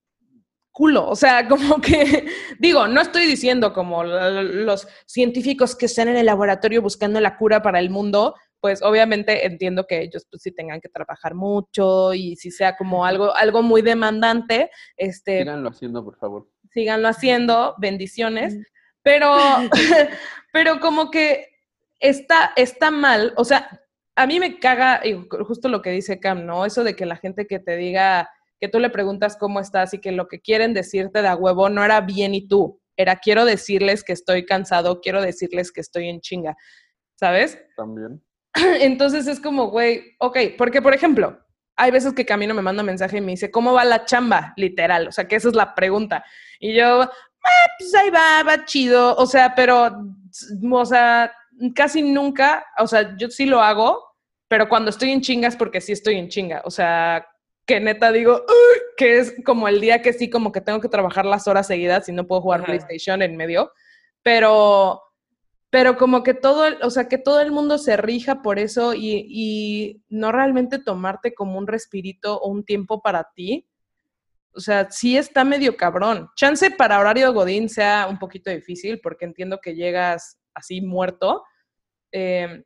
culo. O sea, <laughs> como que, digo, no estoy diciendo como los científicos que están en el laboratorio buscando la cura para el mundo, pues obviamente entiendo que ellos pues sí tengan que trabajar mucho y si sea como algo, algo muy demandante, este, Síganlo haciendo, por favor. síganlo haciendo, bendiciones, pero, <laughs> <laughs> pero como que está, está mal, o sea, a mí me caga justo lo que dice Cam, ¿no? Eso de que la gente que te diga, que tú le preguntas cómo estás y que lo que quieren decirte de a huevo no era bien y tú, era quiero decirles que estoy cansado, quiero decirles que estoy en chinga, ¿sabes? También. <clears throat> Entonces es como, güey, ok, porque por ejemplo, hay veces que Camino me manda un mensaje y me dice, ¿cómo va la chamba? Literal, o sea, que esa es la pregunta. Y yo, ah, pues ahí va, va chido, o sea, pero, o sea, casi nunca, o sea, yo sí lo hago, pero cuando estoy en chingas porque sí estoy en chinga, o sea, que neta digo, "Uy", que es como el día que sí, como que tengo que trabajar las horas seguidas y no puedo jugar Ajá. PlayStation en medio, pero pero como que todo, o sea, que todo el mundo se rija por eso y, y no realmente tomarte como un respirito o un tiempo para ti. O sea, sí está medio cabrón. Chance para horario Godín sea un poquito difícil porque entiendo que llegas así muerto eh,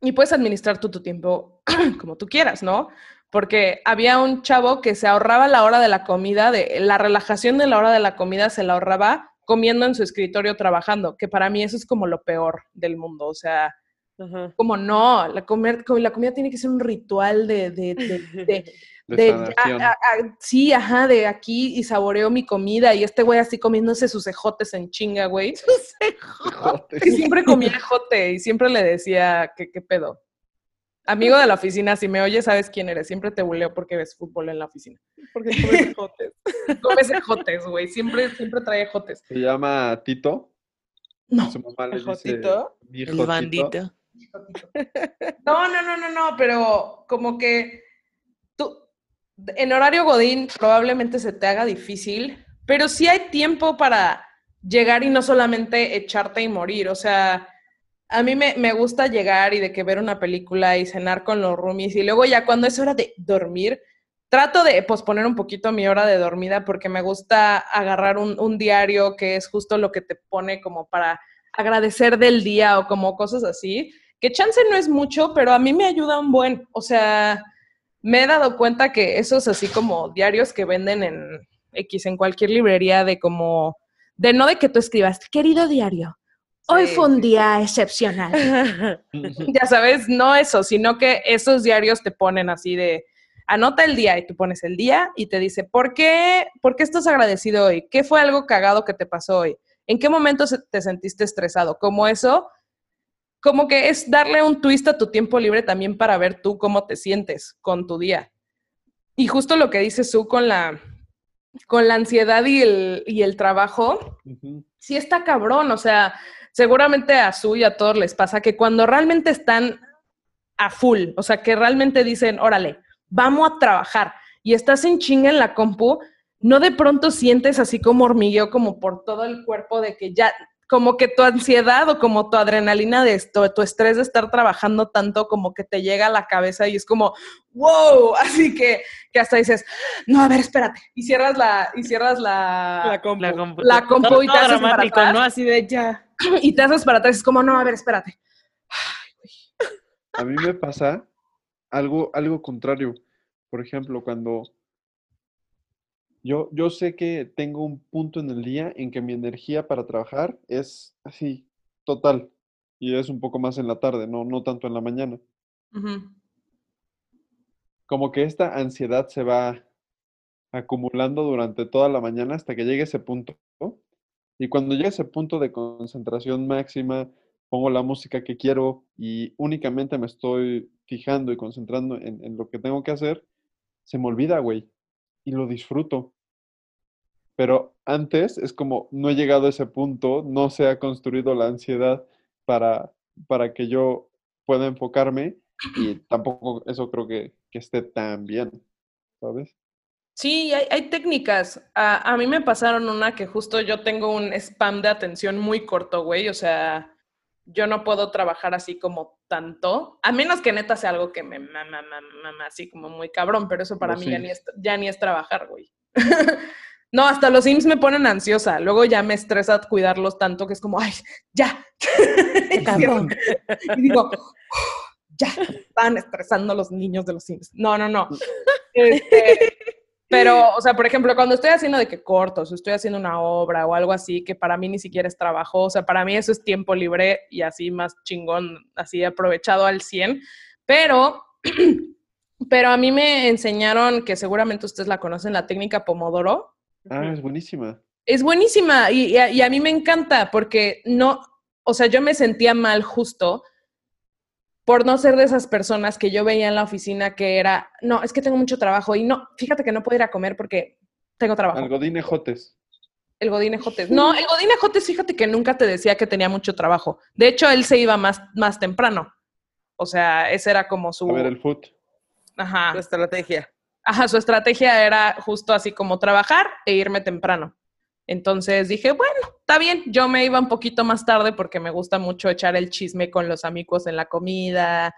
y puedes administrar tú tu tiempo <clears throat> como tú quieras, ¿no? Porque había un chavo que se ahorraba la hora de la comida, de la relajación de la hora de la comida se la ahorraba comiendo en su escritorio trabajando, que para mí eso es como lo peor del mundo, o sea, Ajá. como no, la, comer, co- la comida tiene que ser un ritual de, de, de, <laughs> de- De, a- a- sí, ajá, de aquí y saboreo mi comida y este güey así comiéndose sus ejotes en chinga, güey. <laughs> Joder. Que siempre comía ejote y siempre le decía, ¿qué, qué pedo? Amigo de la oficina, si me oyes, sabes quién eres. Siempre te buleo porque ves fútbol en la oficina. Porque comes ejotes. <laughs> Comes ejotes, güey. Siempre, siempre trae ejotes. Se llama Tito. No. Su mamá le dice. "Mi El hijotito". bandito. <laughs> No, no, no, no, no, pero como que tú, en horario Godín probablemente se te haga difícil, pero sí hay tiempo para llegar y no solamente echarte y morir. O sea, a mí me, me gusta llegar y de que ver una película y cenar con los roomies y luego ya cuando es hora de dormir, trato de posponer un poquito mi hora de dormida porque me gusta agarrar un, un diario que es justo lo que te pone como para agradecer del día o como cosas así que chance no es mucho, pero a mí me ayuda un buen. O sea, me he dado cuenta que esos así como diarios que venden en X, en cualquier librería, de como, de no de que tú escribas, querido diario, hoy fue un día excepcional. <laughs> ya sabes, no eso, sino que esos diarios te ponen así de, anota el día y tú pones el día y te dice, ¿por qué, ¿por qué estás agradecido hoy? ¿Qué fue algo cagado que te pasó hoy? ¿En qué momento te sentiste estresado? Como eso, como que es darle un twist a tu tiempo libre también para ver tú cómo te sientes con tu día. Y justo lo que dice Su con la, con la ansiedad y el, y el trabajo, Ujú. sí está cabrón, o sea, seguramente a Su y a todos les pasa que cuando realmente están a full, o sea, que realmente dicen, órale, vamos a trabajar y estás en chinga en la compu, no de pronto sientes así como hormigueo como por todo el cuerpo de que ya, como que tu ansiedad o como tu adrenalina de esto, tu estrés de estar trabajando tanto como que te llega a la cabeza y es como, wow, <laughs> así que, que hasta dices, no, a ver, espérate, y cierras la, y cierras la, La compu. La compu. La compu Todo y te haces para atrás. ¿no? Así de ya. <clears throat> y te haces para atrás, es como, no, a ver, espérate. A mí me pasa algo, algo contrario. Por ejemplo, cuando yo, yo sé que tengo un punto en el día en que mi energía para trabajar es así, total. Y es un poco más en la tarde, no, no tanto en la mañana. Como que esta ansiedad se va acumulando durante toda la mañana hasta que llegue ese punto. ¿no? Y cuando llegue ese punto de concentración máxima, pongo la música que quiero y únicamente me estoy fijando y concentrando en, en lo que tengo que hacer, se me olvida, güey. Y lo disfruto. Pero antes es como, no he llegado a ese punto, no se ha construido la ansiedad para, para que yo pueda enfocarme y tampoco eso creo que, que esté tan bien, ¿sabes? Sí, hay, hay técnicas. A, a mí me pasaron una que justo yo tengo un spam de atención muy corto, güey. O sea, yo no puedo trabajar así como tanto, a menos que neta sea algo que me mama, mama, mama, así como muy cabrón, pero eso para Los mí ya ni, es, ya ni es trabajar, güey. <laughs> no, hasta los Sims me ponen ansiosa, luego ya me estresa cuidarlos tanto que es como, ay, ya. <laughs> Cabrón. y digo, ya, están estresando los niños de los Sims. No, no, no. <laughs> Este, pero, o sea, por ejemplo, cuando estoy haciendo de que cortos, o estoy haciendo una obra o algo así, que para mí ni siquiera es trabajo, o sea, para mí eso es tiempo libre y así más chingón, así aprovechado al 100. Pero, <clears throat> pero a mí me enseñaron, que seguramente ustedes la conocen, la técnica Pomodoro. Ah, es buenísima. Es buenísima y, y a, y a mí me encanta porque no, o sea, yo me sentía mal justo por no ser de esas personas que yo veía en la oficina que era, no, es que tengo mucho trabajo y no, fíjate que no puedo ir a comer porque tengo trabajo. Algodín ejotes. El Godín Ejotes. No, el Godín Ejotes, fíjate que nunca te decía que tenía mucho trabajo. De hecho, él se iba más, más temprano. O sea, ese era como su... A ver, el foot. Ajá. Tu estrategia. Ajá, su estrategia era justo así como trabajar e irme temprano. Entonces dije, bueno, está bien, yo me iba un poquito más tarde porque me gusta mucho echar el chisme con los amigos en la comida,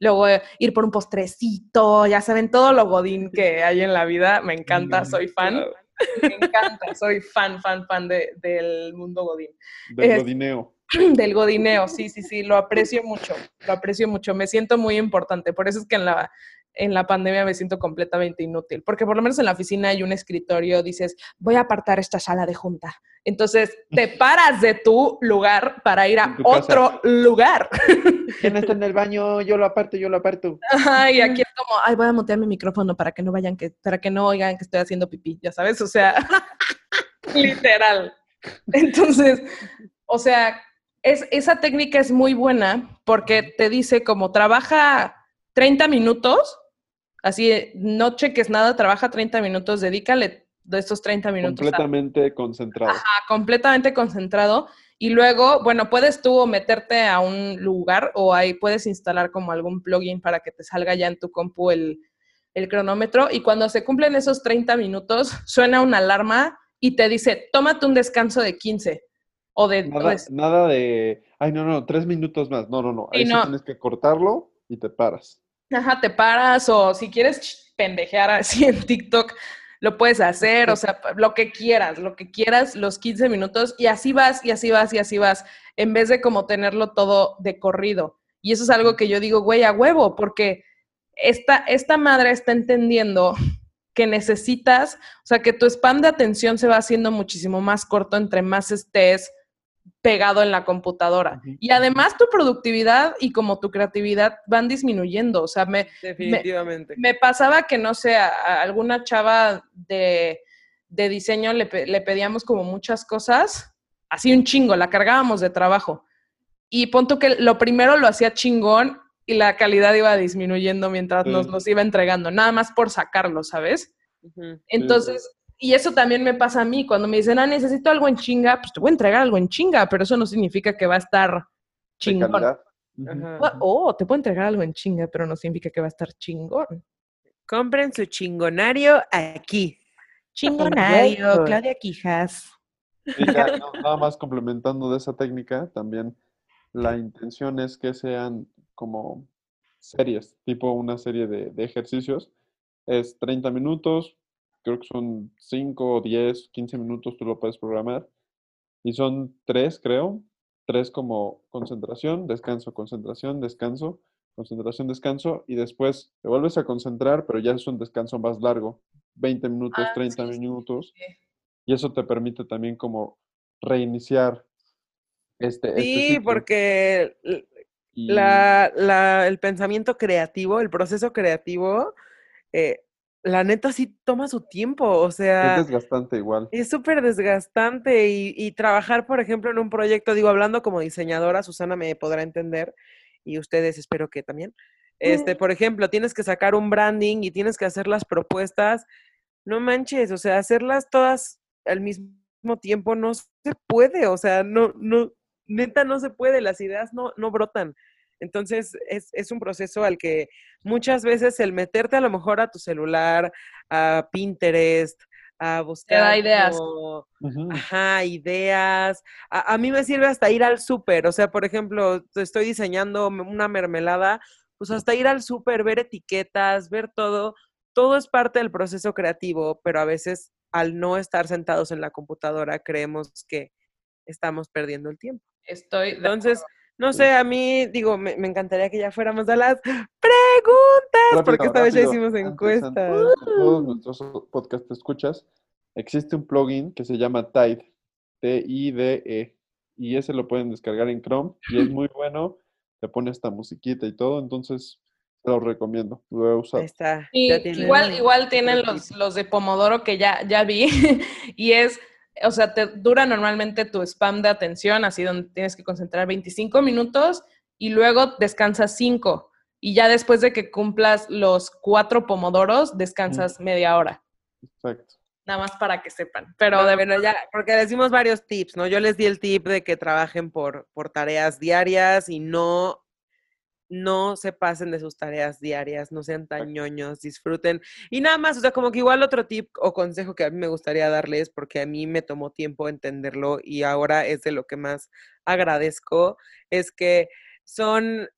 luego ir por un postrecito, ya saben, todo lo godín <laughs> que hay en la vida, me encanta, soy fan, <laughs> me encanta, soy fan, fan, fan de- del mundo godín. Del godineo. <clears throat> del godineo, sí, sí, sí, lo aprecio mucho, lo aprecio mucho, me siento muy importante, por eso es que en la, en la pandemia me siento completamente inútil, porque por lo menos en la oficina hay un escritorio, dices, voy a apartar esta sala de junta, entonces te <laughs> paras de tu lugar para ir a casa. otro lugar. <laughs> ¿Quién está en el baño? Yo lo aparto, yo lo aparto. Ajá, y aquí es <laughs> como, ay, voy a mutear mi micrófono para que no vayan, que, para que no oigan que estoy haciendo pipí, ya sabes, o sea, literal. Entonces, o sea, es, esa técnica es muy buena porque te dice como trabaja 30 minutos, así, no cheques nada, trabaja 30 minutos, dedícale de estos 30 minutos a Completamente concentrado. Ajá, completamente concentrado. Y luego, bueno, puedes tú meterte a un lugar o ahí puedes instalar como algún plugin para que te salga ya en tu compu el, el cronómetro. Y cuando se cumplen esos 30 minutos, <laughs> suena una alarma y te dice, tómate un descanso de 15 o de... o Nada, de- nada de, ay, no, no, tres minutos más. No, no, no. Ahí sí no. tienes que cortarlo y te paras. Ajá, te paras o si quieres pendejear así en TikTok, lo puedes hacer, o sea, lo que quieras, lo que quieras, los 15 minutos y así vas y así vas y así vas, en vez de como tenerlo todo de corrido. Y eso es algo que yo digo, güey, a huevo, porque esta, esta madre está entendiendo que necesitas, o sea, que tu spam de atención se va haciendo muchísimo más corto entre más estés pegado en la computadora. Y además tu productividad y como tu creatividad van disminuyendo. O sea, me, Definitivamente. me pasaba que, no sé, a, a alguna chava de, de diseño le, le pedíamos como muchas cosas, así un chingo, la cargábamos de trabajo. Y punto que lo primero lo hacía chingón y la calidad iba disminuyendo mientras nos Sí. los iba entregando, nada más por sacarlo, ¿sabes? Ujú. Entonces, y eso también me pasa a mí, cuando me dicen, ah, necesito algo en chinga, pues te voy a entregar algo en chinga, pero eso no significa que va a estar chingón. ujú. Oh, te puedo entregar algo en chinga, pero no significa que va a estar chingón. Compren su chingonario aquí. Chingonario. Claudia Quijas. Y ya, <laughs> no, nada más complementando de esa técnica, también la intención es que sean como series, tipo una serie de, de ejercicios. Es 30 minutos, creo que son 5 o 10, 15 minutos, tú lo puedes programar. Y son tres, creo, tres como concentración, descanso, concentración, descanso, concentración, descanso, y después te vuelves a concentrar, pero ya es un descanso más largo, 20 minutos, Ah, 30 sí, sí, minutos. sí. Y eso te permite también como reiniciar este, este Sí, ciclo. porque l- Y- la, la- el pensamiento creativo, el proceso creativo, eh, la neta sí toma su tiempo, o sea... Es desgastante igual. Es súper desgastante y, y trabajar, por ejemplo, en un proyecto, digo, hablando como diseñadora, Susana me podrá entender y ustedes espero que también. Este, por ejemplo, tienes que sacar un branding y tienes que hacer las propuestas. No manches, o sea, hacerlas todas al mismo tiempo no se puede, o sea, no, no, neta no se puede, las ideas no, no brotan. Entonces, es, es, un proceso al que muchas veces el meterte a lo mejor a tu celular, a Pinterest, a buscar... Te da ideas. Uh -huh. Ajá, ideas. A, a, mí me sirve hasta ir al súper. O sea, por ejemplo, estoy diseñando una mermelada, pues hasta ir al súper, ver etiquetas, ver todo. Todo es parte del proceso creativo, pero a veces al no estar sentados en la computadora creemos que estamos perdiendo el tiempo. Estoy... Entonces... No sé, a mí, digo, me, me, encantaría que ya fuéramos a las preguntas, rápido, porque esta rápido, vez ya hicimos encuestas. Todos nuestros podcast escuchas, existe un plugin que se llama Tide, T-I-D-E, y ese lo pueden descargar en Chrome, y es muy <laughs> bueno, te pone esta musiquita y todo, entonces te lo recomiendo, lo he usado. Ahí está. Y, igual, igual tienen los, los de Pomodoro que ya, ya vi, <laughs> y es o sea, te dura normalmente tu spam de atención, así donde tienes que concentrar 25 minutos y luego descansas 5. Y ya después de que cumplas los cuatro pomodoros, descansas media hora. Exacto. Nada más para que sepan. Pero de bueno, ya, porque les dimos varios tips, ¿no? Yo les di el tip de que trabajen por, por tareas diarias y no no se pasen de sus tareas diarias, no sean tan ñoños, disfruten. Y nada más, o sea, como que igual otro tip o consejo que a mí me gustaría darles, porque a mí me tomó tiempo entenderlo y ahora es de lo que más agradezco, es que son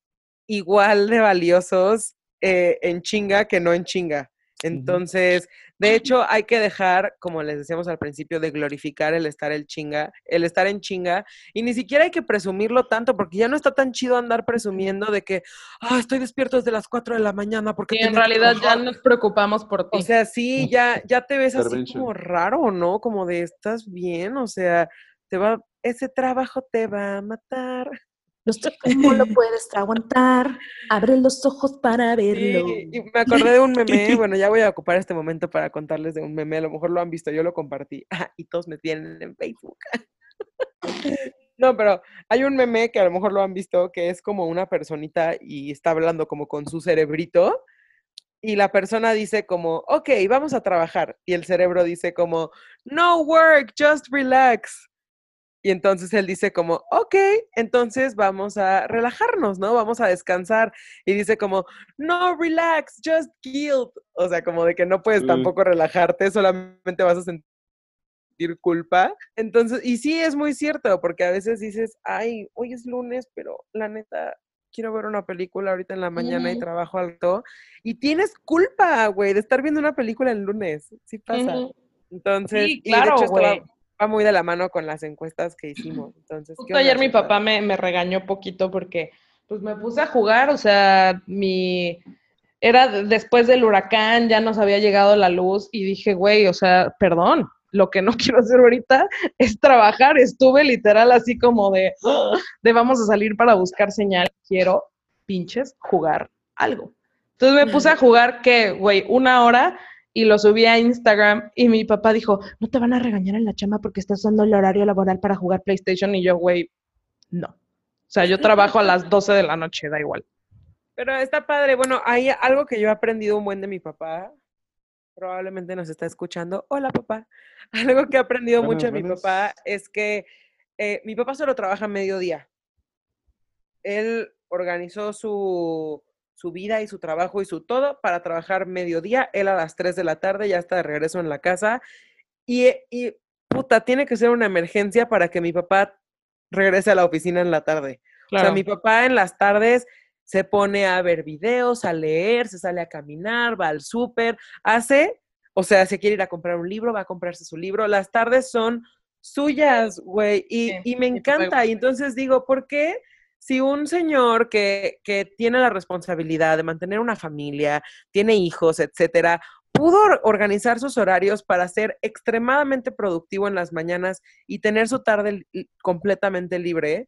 igual de valiosos eh, en chinga que no en chinga. Entonces, de hecho, hay que dejar, como les decíamos al principio, de glorificar el estar el chinga, el estar en chinga, y ni siquiera hay que presumirlo tanto, porque ya no está tan chido andar presumiendo de que, ah, estoy despierto desde las 4 de la mañana, porque... Y en realidad ya nos preocupamos por ti. O sea, sí, ya, ya te ves así como raro, ¿no? Como de, estás bien, o sea, te va, ese trabajo te va a matar. No sé <laughs> cómo lo puedes aguantar. Abre los ojos para verlo. Sí, y me acordé de un <laughs> meme. Bueno, ya voy a ocupar este momento para contarles de un meme. A lo mejor lo han visto, yo lo compartí. Ah, <laughs> y todos me tienen en Facebook. No, pero hay un meme que a lo mejor lo han visto, que es como una personita y está hablando como con su cerebrito. Y la persona dice como, ok, vamos a trabajar. Y el cerebro dice como, no work, just relax. Y entonces él dice como, ok, entonces vamos a relajarnos, ¿no? Vamos a descansar. Y dice como, no, relax, just guilt. O sea, como de que no puedes tampoco relajarte, solamente vas a sentir culpa. Entonces, y sí es muy cierto, porque a veces dices, ay, hoy es lunes, pero la neta, quiero ver una película ahorita en la mañana y trabajo alto. Y tienes culpa, güey, de estar viendo una película el lunes. Sí pasa. Entonces, sí, claro, güey va muy de la mano con las encuestas que hicimos. Entonces, Justo ayer mi papá me, me, regañó poquito porque pues me puse a jugar, o sea, mi era después del huracán, ya nos había llegado la luz y dije, güey, o sea, perdón, lo que no <laughs> quiero hacer ahorita es trabajar. Estuve literal así como de, <gasps> de vamos a salir para buscar señal, quiero pinches jugar algo. Entonces me puse a jugar que, güey, una hora y lo subí a Instagram y mi papá dijo, no te van a regañar en la chama porque estás usando el horario laboral para jugar PlayStation y yo, güey, no. O sea, yo trabajo a las 12 de la noche, da igual. Pero está padre. Bueno, hay algo que yo he aprendido un buen de mi papá. Probablemente nos está escuchando. Hola, papá. <laughs> Algo que he aprendido buenas, mucho de mi papá es que eh, mi papá solo trabaja a mediodía. Él organizó su, su vida y su trabajo y su todo para trabajar mediodía. Él a las 3 de la tarde ya está de regreso en la casa. Y, y, puta, tiene que ser una emergencia para que mi papá regrese a la oficina en la tarde. Claro. O sea, mi papá en las tardes se pone a ver videos, a leer, se sale a caminar, va al súper, hace, o sea, si quiere ir a comprar un libro, va a comprarse su libro. Las tardes son suyas, güey, y, sí, y me encanta. Y entonces digo, ¿por qué? Si un señor que, que, tiene la responsabilidad de mantener una familia, tiene hijos, etcétera, pudo organizar sus horarios para ser extremadamente productivo en las mañanas y tener su tarde completamente libre,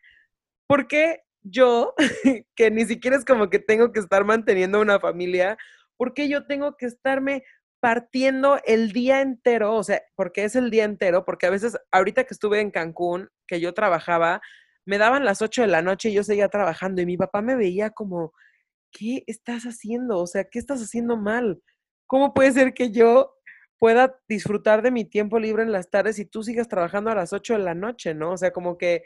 ¿por qué yo, <laughs> que ni siquiera es como que tengo que estar manteniendo una familia, por qué yo tengo que estarme partiendo el día entero, o sea, porque es el día entero, porque a veces, ahorita que estuve en Cancún, que yo trabajaba, me daban las 8 de la noche y yo seguía trabajando y mi papá me veía como, ¿qué estás haciendo? O sea, ¿qué estás haciendo mal? ¿Cómo puede ser que yo pueda disfrutar de mi tiempo libre en las tardes y tú sigas trabajando a las 8 de la noche, ¿no? O sea, como que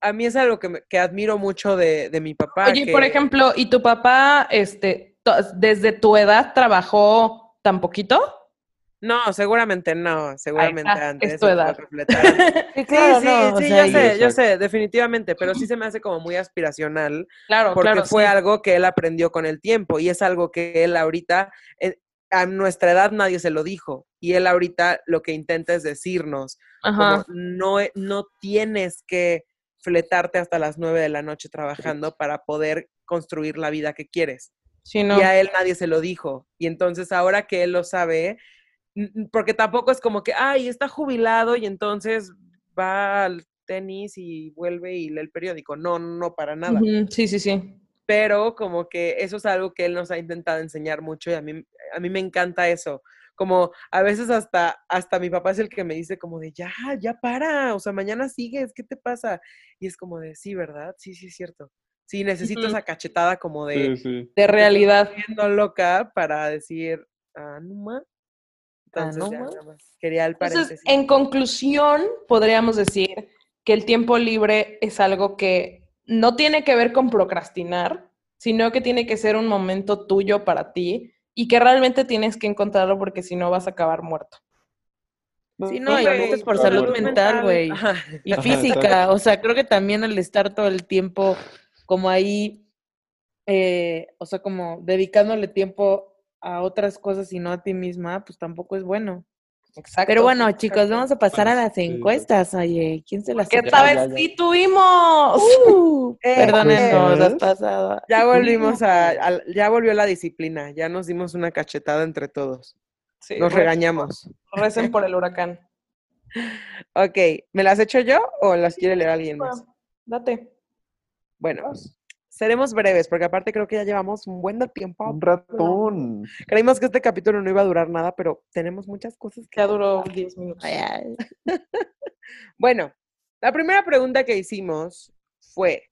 a mí es algo que, me- que admiro mucho de, de mi papá. Oye, por ejemplo, ¿y tu papá, este, desde tu edad trabajó tan poquito? No, seguramente no, seguramente está, antes. es tu edad. <laughs> Sí, Sí, claro, sí, no, o sí, sea, yo sé, yo sé, definitivamente, pero sí se me hace como muy aspiracional Claro, porque claro. fue sí. algo que él aprendió con el tiempo y es algo que él ahorita, eh, a nuestra edad nadie se lo dijo y él ahorita lo que intenta es decirnos, Ajá. como no, e- no tienes que fletarte hasta las nueve de la noche trabajando para poder construir la vida que quieres. Sí, no. Y a él nadie se lo dijo. Y entonces ahora que él lo sabe, porque tampoco es como que, ay, está jubilado y entonces va al tenis y vuelve y lee el periódico. No, no, para nada. Sí, sí, sí. Pero como que eso es algo que él nos ha intentado enseñar mucho y a mí, a mí me encanta eso. Como a veces hasta, hasta mi papá es el que me dice como de, ya, ya para, o sea, mañana sigues, ¿qué te pasa? Y es como de, sí, ¿verdad? Sí, sí, es cierto. Sí, necesito Ujú. esa cachetada como de, Sí, sí. De realidad. viendo loca para decir, ah, no ma". Entonces, no ya, ma. nada más. Quería el Entonces, en conclusión, podríamos decir que el tiempo libre es algo que no tiene que ver con procrastinar, sino que tiene que ser un momento tuyo para ti y que realmente tienes que encontrarlo porque si no vas a acabar muerto. Sí, no, y es por claro. salud mental, güey. Ajá. Y Ajá, física, o sea, creo que también el estar todo el tiempo como ahí, eh, o sea, como dedicándole tiempo a otras cosas y no a ti misma, pues tampoco es bueno. Exacto. Pero bueno, chicos, vamos a pasar a las encuestas. Oye, ¿quién se las ¿Qué ya, vez ya. sí tuvimos? Uh, <laughs> Eh, perdónenos, las pasadas. Ya volvimos a, <laughs> a- ya volvió la disciplina, ya nos dimos una cachetada entre todos. Sí, Nos re- regañamos. Recen por el huracán. Ok, ¿me las echo yo o las quiere leer alguien más? Date. Bueno, seremos breves, porque aparte creo que ya llevamos un buen tiempo. Un ratón. Creímos que este capítulo no iba a durar nada, pero tenemos muchas cosas que Ya duró 10 minutos. Ay, ay. <laughs> Bueno, la primera pregunta que hicimos fue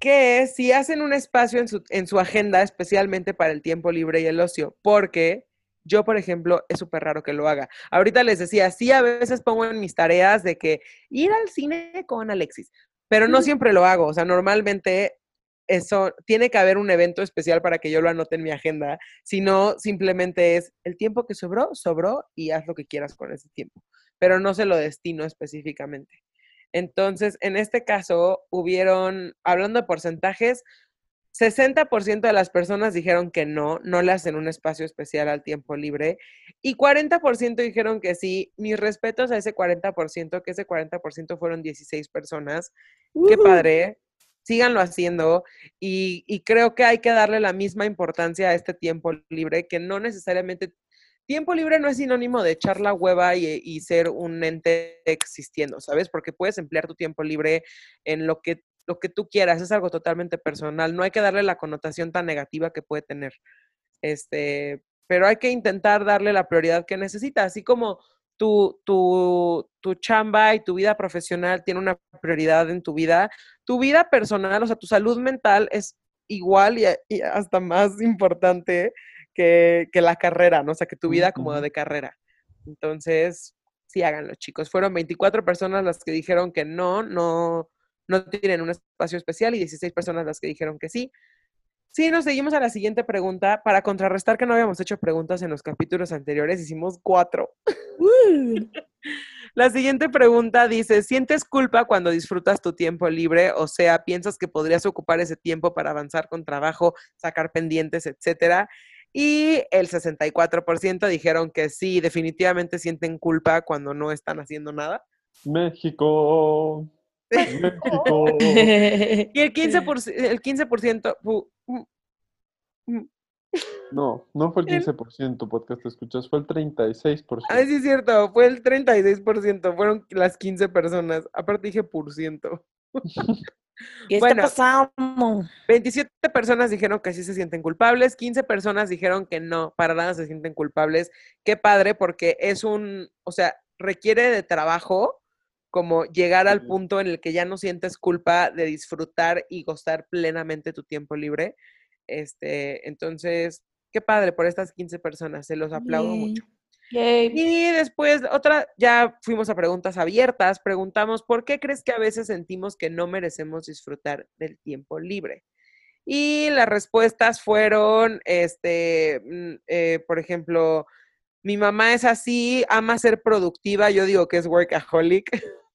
que si hacen un espacio en su, en su agenda especialmente para el tiempo libre y el ocio, porque yo, por ejemplo, es súper raro que lo haga. Ahorita les decía, sí, a veces pongo en mis tareas de que ir al cine con Alexis, pero no siempre lo hago. O sea, normalmente eso tiene que haber un evento especial para que yo lo anote en mi agenda. Si no, simplemente es el tiempo que sobró, sobró y haz lo que quieras con ese tiempo pero no se lo destino específicamente. Entonces, en este caso, hubieron, hablando de porcentajes, 60% de las personas dijeron que no, no le hacen un espacio especial al tiempo libre y 40% dijeron que sí. Mis respetos a ese 40%, que ese 40% fueron 16 personas. Qué padre. Síganlo haciendo y, y creo que hay que darle la misma importancia a este tiempo libre, que no necesariamente tiempo libre no es sinónimo de echar la hueva y, y ser un ente existiendo, ¿sabes? Porque puedes emplear tu tiempo libre en lo que, lo que tú quieras, es algo totalmente personal, no hay que darle la connotación tan negativa que puede tener. Este, pero hay que intentar darle la prioridad que necesita, así como tu, tu, tu chamba y tu vida profesional tiene una prioridad en tu vida, tu vida personal, o sea, tu salud mental es igual y, y hasta más importante que, que, la carrera, ¿no? O sea, que tu vida como de carrera. Entonces, sí, háganlo, chicos. Fueron 24 personas las que dijeron que no, no, no tienen un espacio especial y 16 personas las que dijeron que sí. Sí, nos seguimos a la siguiente pregunta. Para contrarrestar que no habíamos hecho preguntas en los capítulos anteriores, hicimos cuatro. Uh. <laughs> La siguiente pregunta dice, ¿sientes culpa cuando disfrutas tu tiempo libre? O sea, ¿piensas que podrías ocupar ese tiempo para avanzar con trabajo, sacar pendientes, etcétera? Y el 64% dijeron que sí, definitivamente sienten culpa cuando no están haciendo nada. México. México. y el 15%, el 15% uh, uh, uh, no, no fue el 15% podcast escuchas, fue el 36%. Ay, sí es cierto, fue el 36%, fueron las 15 personas. Aparte dije por ciento. <laughs> ¿Qué Bueno. está pasando? 27 personas dijeron que sí se sienten culpables, 15 personas dijeron que no, para nada se sienten culpables. Qué padre, porque es un, o sea, requiere de trabajo como llegar al punto en el que ya no sientes culpa de disfrutar y gozar plenamente tu tiempo libre. Este, entonces, qué padre por estas 15 personas, se los aplaudo mucho. Y después, otra, ya fuimos a preguntas abiertas, preguntamos, ¿por qué crees que a veces sentimos que no merecemos disfrutar del tiempo libre? Y las respuestas fueron, este, mm, eh, por ejemplo, mi mamá es así, ama ser productiva, yo digo que es workaholic, <laughs>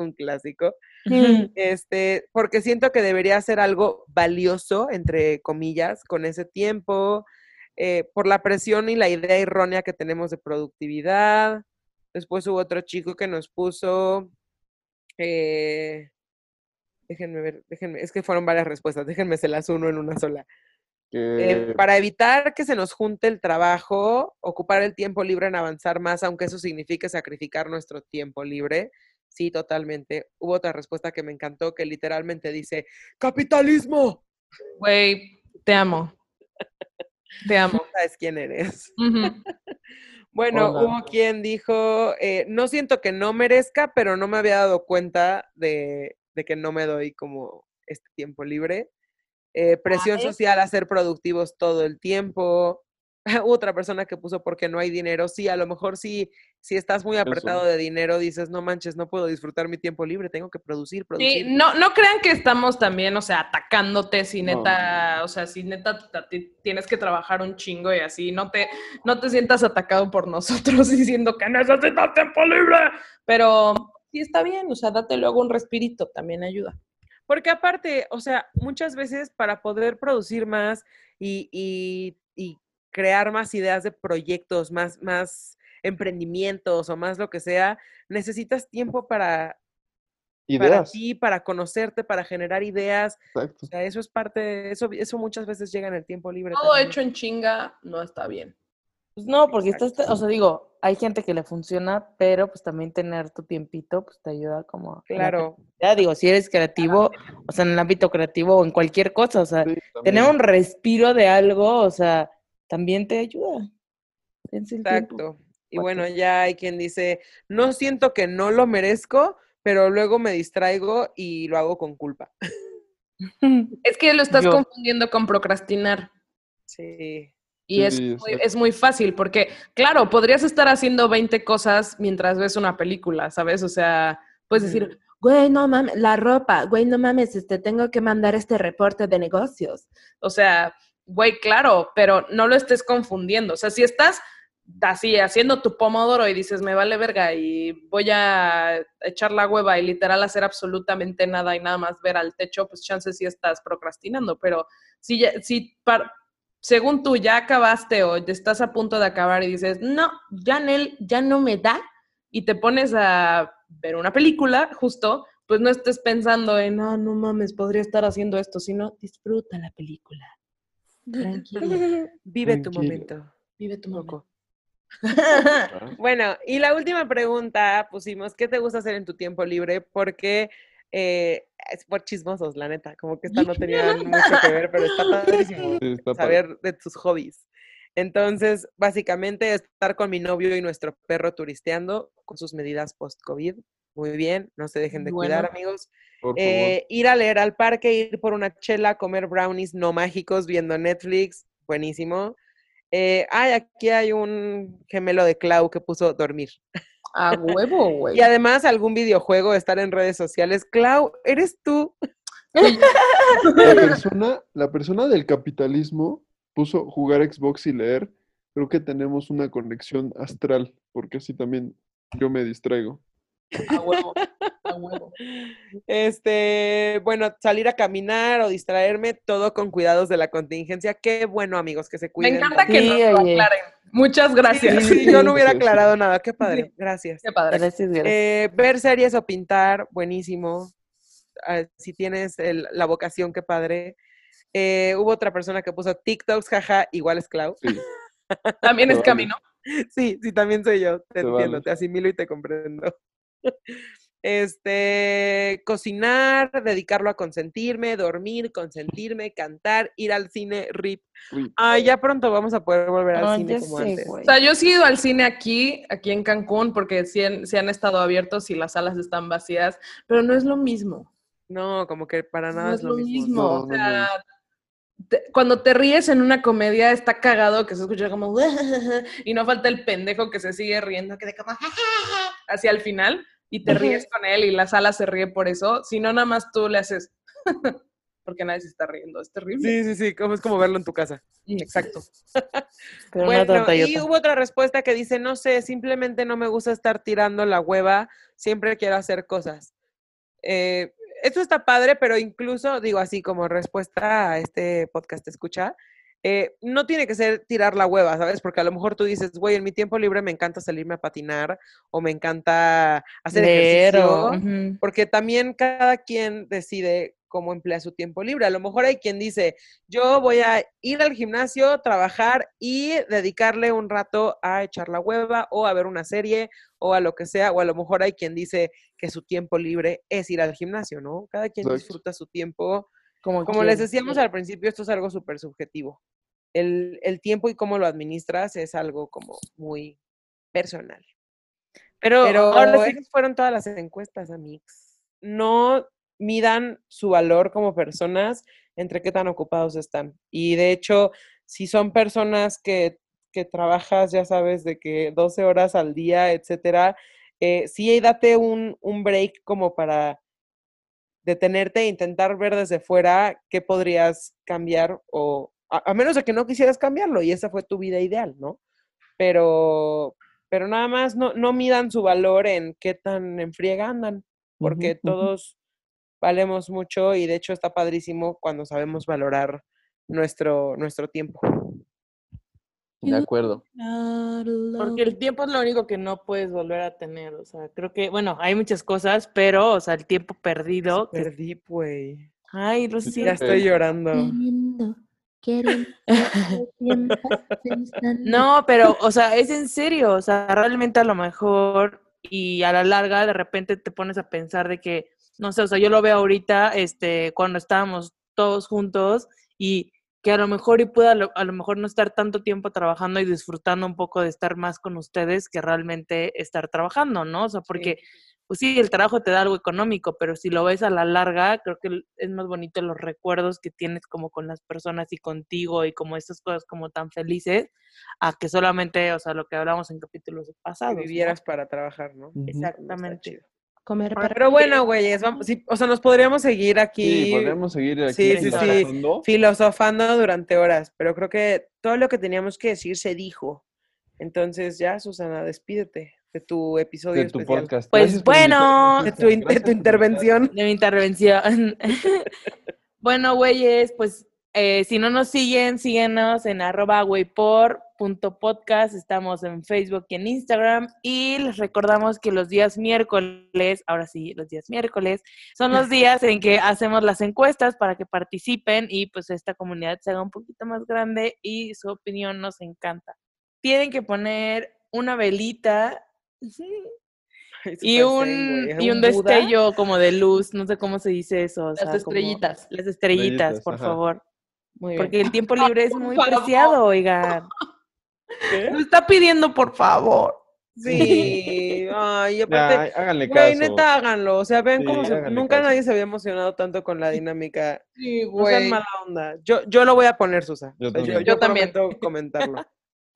un clásico. Este, porque siento que debería hacer algo valioso, entre comillas, con ese tiempo, eh, por la presión y la idea errónea que tenemos de productividad. Después hubo otro chico que nos puso, eh, déjenme ver, déjenme, es que fueron varias respuestas, déjenme se las uno en una sola. Eh, para evitar que se nos junte el trabajo, ocupar el tiempo libre en avanzar más, aunque eso signifique sacrificar nuestro tiempo libre. Sí, totalmente. Hubo otra respuesta que me encantó, que literalmente dice, capitalismo. Güey, te amo. Te amo. <laughs> ¿Sabes quién eres? <laughs> Bueno, Hola. hubo quien dijo, eh, no siento que no merezca, pero no me había dado cuenta de, de que no me doy como este tiempo libre. Eh, presión social a ser productivos todo el tiempo. <laughs> Otra persona que puso porque no hay dinero. Sí, a lo mejor sí, si estás muy apretado de dinero, dices, no manches, no puedo disfrutar mi tiempo libre, tengo que producir, Sí, no, no crean que estamos también, o sea, atacándote si No. neta, o sea, si neta tienes que trabajar un chingo y así, no te, no te sientas atacado por <laughs> nosotros diciendo que necesitas tiempo libre, pero sí está bien, o sea, date luego un respirito, también ayuda. Porque aparte, o sea, muchas veces para poder producir más y- y crear más ideas de proyectos, más, más emprendimientos o más lo que sea, necesitas tiempo para, para ideas. ti, para conocerte, para generar ideas. Exacto. O sea, eso es parte, eso, eso muchas veces llega en el tiempo libre. Todo también. hecho en chinga no está bien. Pues no, porque estás, o sea, digo, hay gente que le funciona, pero pues también tener tu tiempito, pues te ayuda como... Claro. creatividad. digo, si eres creativo, o sea, en el ámbito creativo o en cualquier cosa, o sea, Sí, tener un respiro de algo, o sea, también te ayuda. Tiempo. Exacto. Y bueno, ya hay quien dice, no siento que no lo merezco, pero luego me distraigo y lo hago con culpa. <laughs> Es que lo estás Yo. confundiendo con procrastinar. Sí. Y es, Sí, muy, es muy fácil porque, claro, podrías estar haciendo 20 cosas mientras ves una película, ¿sabes? O sea, puedes decir, güey, no mames, la ropa, güey, no mames, este, tengo que mandar este reporte de negocios. O sea, güey, claro, pero no lo estés confundiendo. O sea, si estás así haciendo tu pomodoro y dices, me vale verga y voy a echar la hueva y literal hacer absolutamente nada y nada más ver al techo, pues chances sí estás procrastinando. Pero si, ya- si par- según tú ya acabaste o ya estás a punto de acabar y dices, no, ya, Nel, ya no me da, y te pones a ver una película, justo, pues no estés pensando en, ah, no mames, podría estar haciendo esto, sino disfruta la película. Tranquila, <laughs> Vive tu Tranquilo. momento. vive tu momento. Loco. Bueno, y la última pregunta pusimos, ¿qué te gusta hacer en tu tiempo libre? Porque eh, es por chismosos, la neta, como que esta no tenía <laughs> mucho que ver, pero está padrísimo Sí, está padre. saber de tus hobbies. Entonces, básicamente, estar con mi novio y nuestro perro turisteando con sus medidas post-COVID. Muy bien, no se dejen de cuidar, amigos. Eh, ir a leer al parque, ir por una chela, comer brownies no mágicos viendo Netflix, buenísimo. Eh, ay, aquí hay un gemelo de Clau que puso dormir. A huevo, <laughs> güey. Y además algún videojuego, estar en redes sociales. Clau, ¿eres tú? <laughs> La persona, la persona del capitalismo puso jugar Xbox y leer. Creo que tenemos una conexión astral, porque así también yo me distraigo. A huevo. <laughs> A huevo. Este, bueno, salir a caminar o distraerme, todo con cuidados de la contingencia. Qué bueno, amigos, que se Me cuiden. encanta que Sí, nos lo aclaren. Muchas gracias. Sí, sí, yo no hubiera Sí, sí. aclarado nada. Qué padre, gracias. Qué padre. Gracias, gracias. Eh, ver series o pintar, buenísimo. Ah, si tienes el- la vocación, qué padre. Eh, hubo otra persona que puso TikToks, jaja, igual es Clau. Sí, <laughs> También es camino. Sí, sí, también soy yo. Te Te entiendo, vale. te asimilo y te comprendo. Este, cocinar, dedicarlo a consentirme, dormir, consentirme, cantar, ir al cine, rip. Ah, ya pronto vamos a poder volver al Ah, cine como sé, antes. güey. O sea, yo sí he ido al cine aquí, aquí en Cancún, porque sí han, sí han estado abiertos y las salas están vacías, pero no es lo mismo. No, como que para nada no es lo mismo. No, o no, no. sea, te- cuando te ríes en una comedia está cagado que se escucha como <laughs> y no falta el pendejo que se sigue riendo, que de como <laughs> hacia el final y te ríes con él y la sala se ríe por eso, si no nada más tú le haces <laughs> porque nadie se está riendo, es terrible. Sí, sí, sí, como es como verlo en tu casa. Mm, Exacto. <laughs> Bueno, y hubo otra respuesta que dice, no sé, simplemente no me gusta estar tirando la hueva, siempre quiero hacer cosas. Eh, esto está padre, pero incluso, digo así como respuesta a este podcast escucha, eh, no tiene que ser tirar la hueva, ¿sabes? Porque a lo mejor tú dices, güey, en mi tiempo libre me encanta salirme a patinar o me encanta hacer ejercicio. porque también cada quien decide cómo emplea su tiempo libre. A lo mejor hay quien dice, yo voy a ir al gimnasio, trabajar y dedicarle un rato a echar la hueva o a ver una serie o a lo que sea, o a lo mejor hay quien dice que su tiempo libre es ir al gimnasio, ¿no? Cada quien Exacto. disfruta su tiempo. Como, Como les decíamos al principio, esto es algo súper subjetivo. El, el tiempo y cómo lo administras es algo como muy personal. Pero, Pero ahora sí, fueron todas las encuestas, Amix. No midan su valor como personas entre qué tan ocupados están. Y de hecho, si son personas que, que trabajas, ya sabes, de que 12 horas al día, etcétera, eh, sí date un, un break como para detenerte e intentar ver desde fuera qué podrías cambiar o a, a menos de que no quisieras cambiarlo y esa fue tu vida ideal, ¿no? Pero, pero nada más no, no midan su valor en qué tan en friega andan, porque todos valemos mucho y de hecho está padrísimo cuando sabemos valorar nuestro, nuestro tiempo. De acuerdo. Porque el tiempo es lo único que no puedes volver a tener. O sea, creo que, bueno, hay muchas cosas, pero, o sea, el tiempo perdido. que- Perdí, güey. Ay, Ya Rocío. estoy llorando. Queriendo, queriendo. <laughs> No, pero, o sea, es en serio. O sea, realmente a lo mejor y a la larga de repente te pones a pensar de que, no sé, o sea, yo lo veo ahorita, este, cuando estábamos todos juntos y que a lo mejor y pueda a lo, a lo mejor no estar tanto tiempo trabajando y disfrutando un poco de estar más con ustedes que realmente estar trabajando, ¿no? O sea, porque pues sí, el trabajo te da algo económico, pero si lo ves a la larga, creo que es más bonito los recuerdos que tienes como con las personas y contigo y como estas cosas como tan felices, a que solamente, o sea, lo que hablamos en capítulos Que pasados. ¿no? vivieras para trabajar, ¿no? Exactamente. Comer para Pero bueno, güeyes, vamos, sí, o sea, nos podríamos seguir aquí Sí, podemos seguir aquí. Sí, sí, sí. filosofando. filosofando durante horas, pero creo que todo lo que teníamos que decir se dijo. Entonces ya, Susana, despídete de tu episodio De tu especial. podcast. Pues Gracias por bueno. De tu, in- de tu por intervención. de mi intervención. <laughs> bueno, güeyes, pues eh, si no nos siguen, síguenos en arroba güeypor.podcast. Estamos en Facebook y en Instagram. Y les recordamos que los días miércoles, ahora sí, los días miércoles, son los <laughs> días en que hacemos las encuestas para que participen y pues esta comunidad se haga un poquito más grande y su opinión nos encanta. Tienen que poner una velita <laughs> y un, y un Buda. destello como de luz, no sé cómo se dice eso. o Las sea, estrellitas. las estrellitas, por ajá. favor. Muy bien. Porque el tiempo <laughs> libre es muy preciado, oigan. ¿Qué? Lo está pidiendo, por favor. Sí, ay, aparte, háganle güey, caso. neta, háganlo. O sea, vean Sí, cómo se- nunca caso. nadie se había emocionado tanto con la dinámica. Sí, No sean güey. mala onda. Yo, yo lo voy a poner, Susa. Yo sea, yo, también. yo Yo también. comentarlo.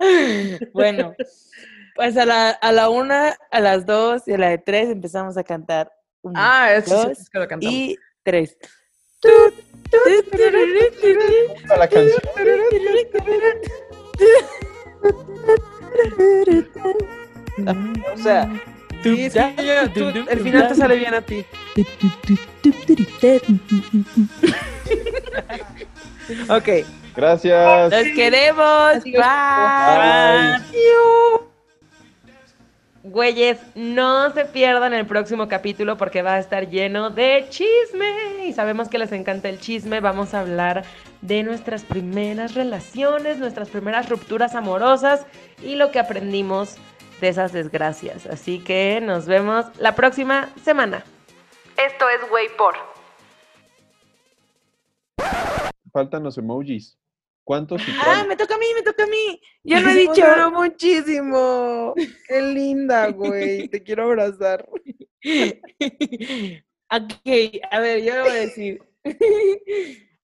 <laughs> Bueno, pues a la, a la una, a las dos y a la de tres empezamos a cantar. Una, Ah, eso sí, es que lo cantamos. y tres. La canción. <laughs> O sea, sí, sí, yo- tú- el final te sale bien a ti. <laughs> Ok. Gracias. Los queremos. Bye. Bye. Güeyes, no se pierdan el próximo capítulo porque va a estar lleno de chisme. Y sabemos que les encanta el chisme. Vamos a hablar de nuestras primeras relaciones, nuestras primeras rupturas amorosas y lo que aprendimos de esas desgracias. Así que nos vemos la próxima semana. Esto es Way por. Faltan los emojis. ¿Cuántos y Ah, me toca a mí, me toca a mí. Ya no he <laughs> dicho. quiero muchísimo. Qué linda, <laughs> güey. Te quiero abrazar. <laughs> ok, a ver, yo lo voy a decir.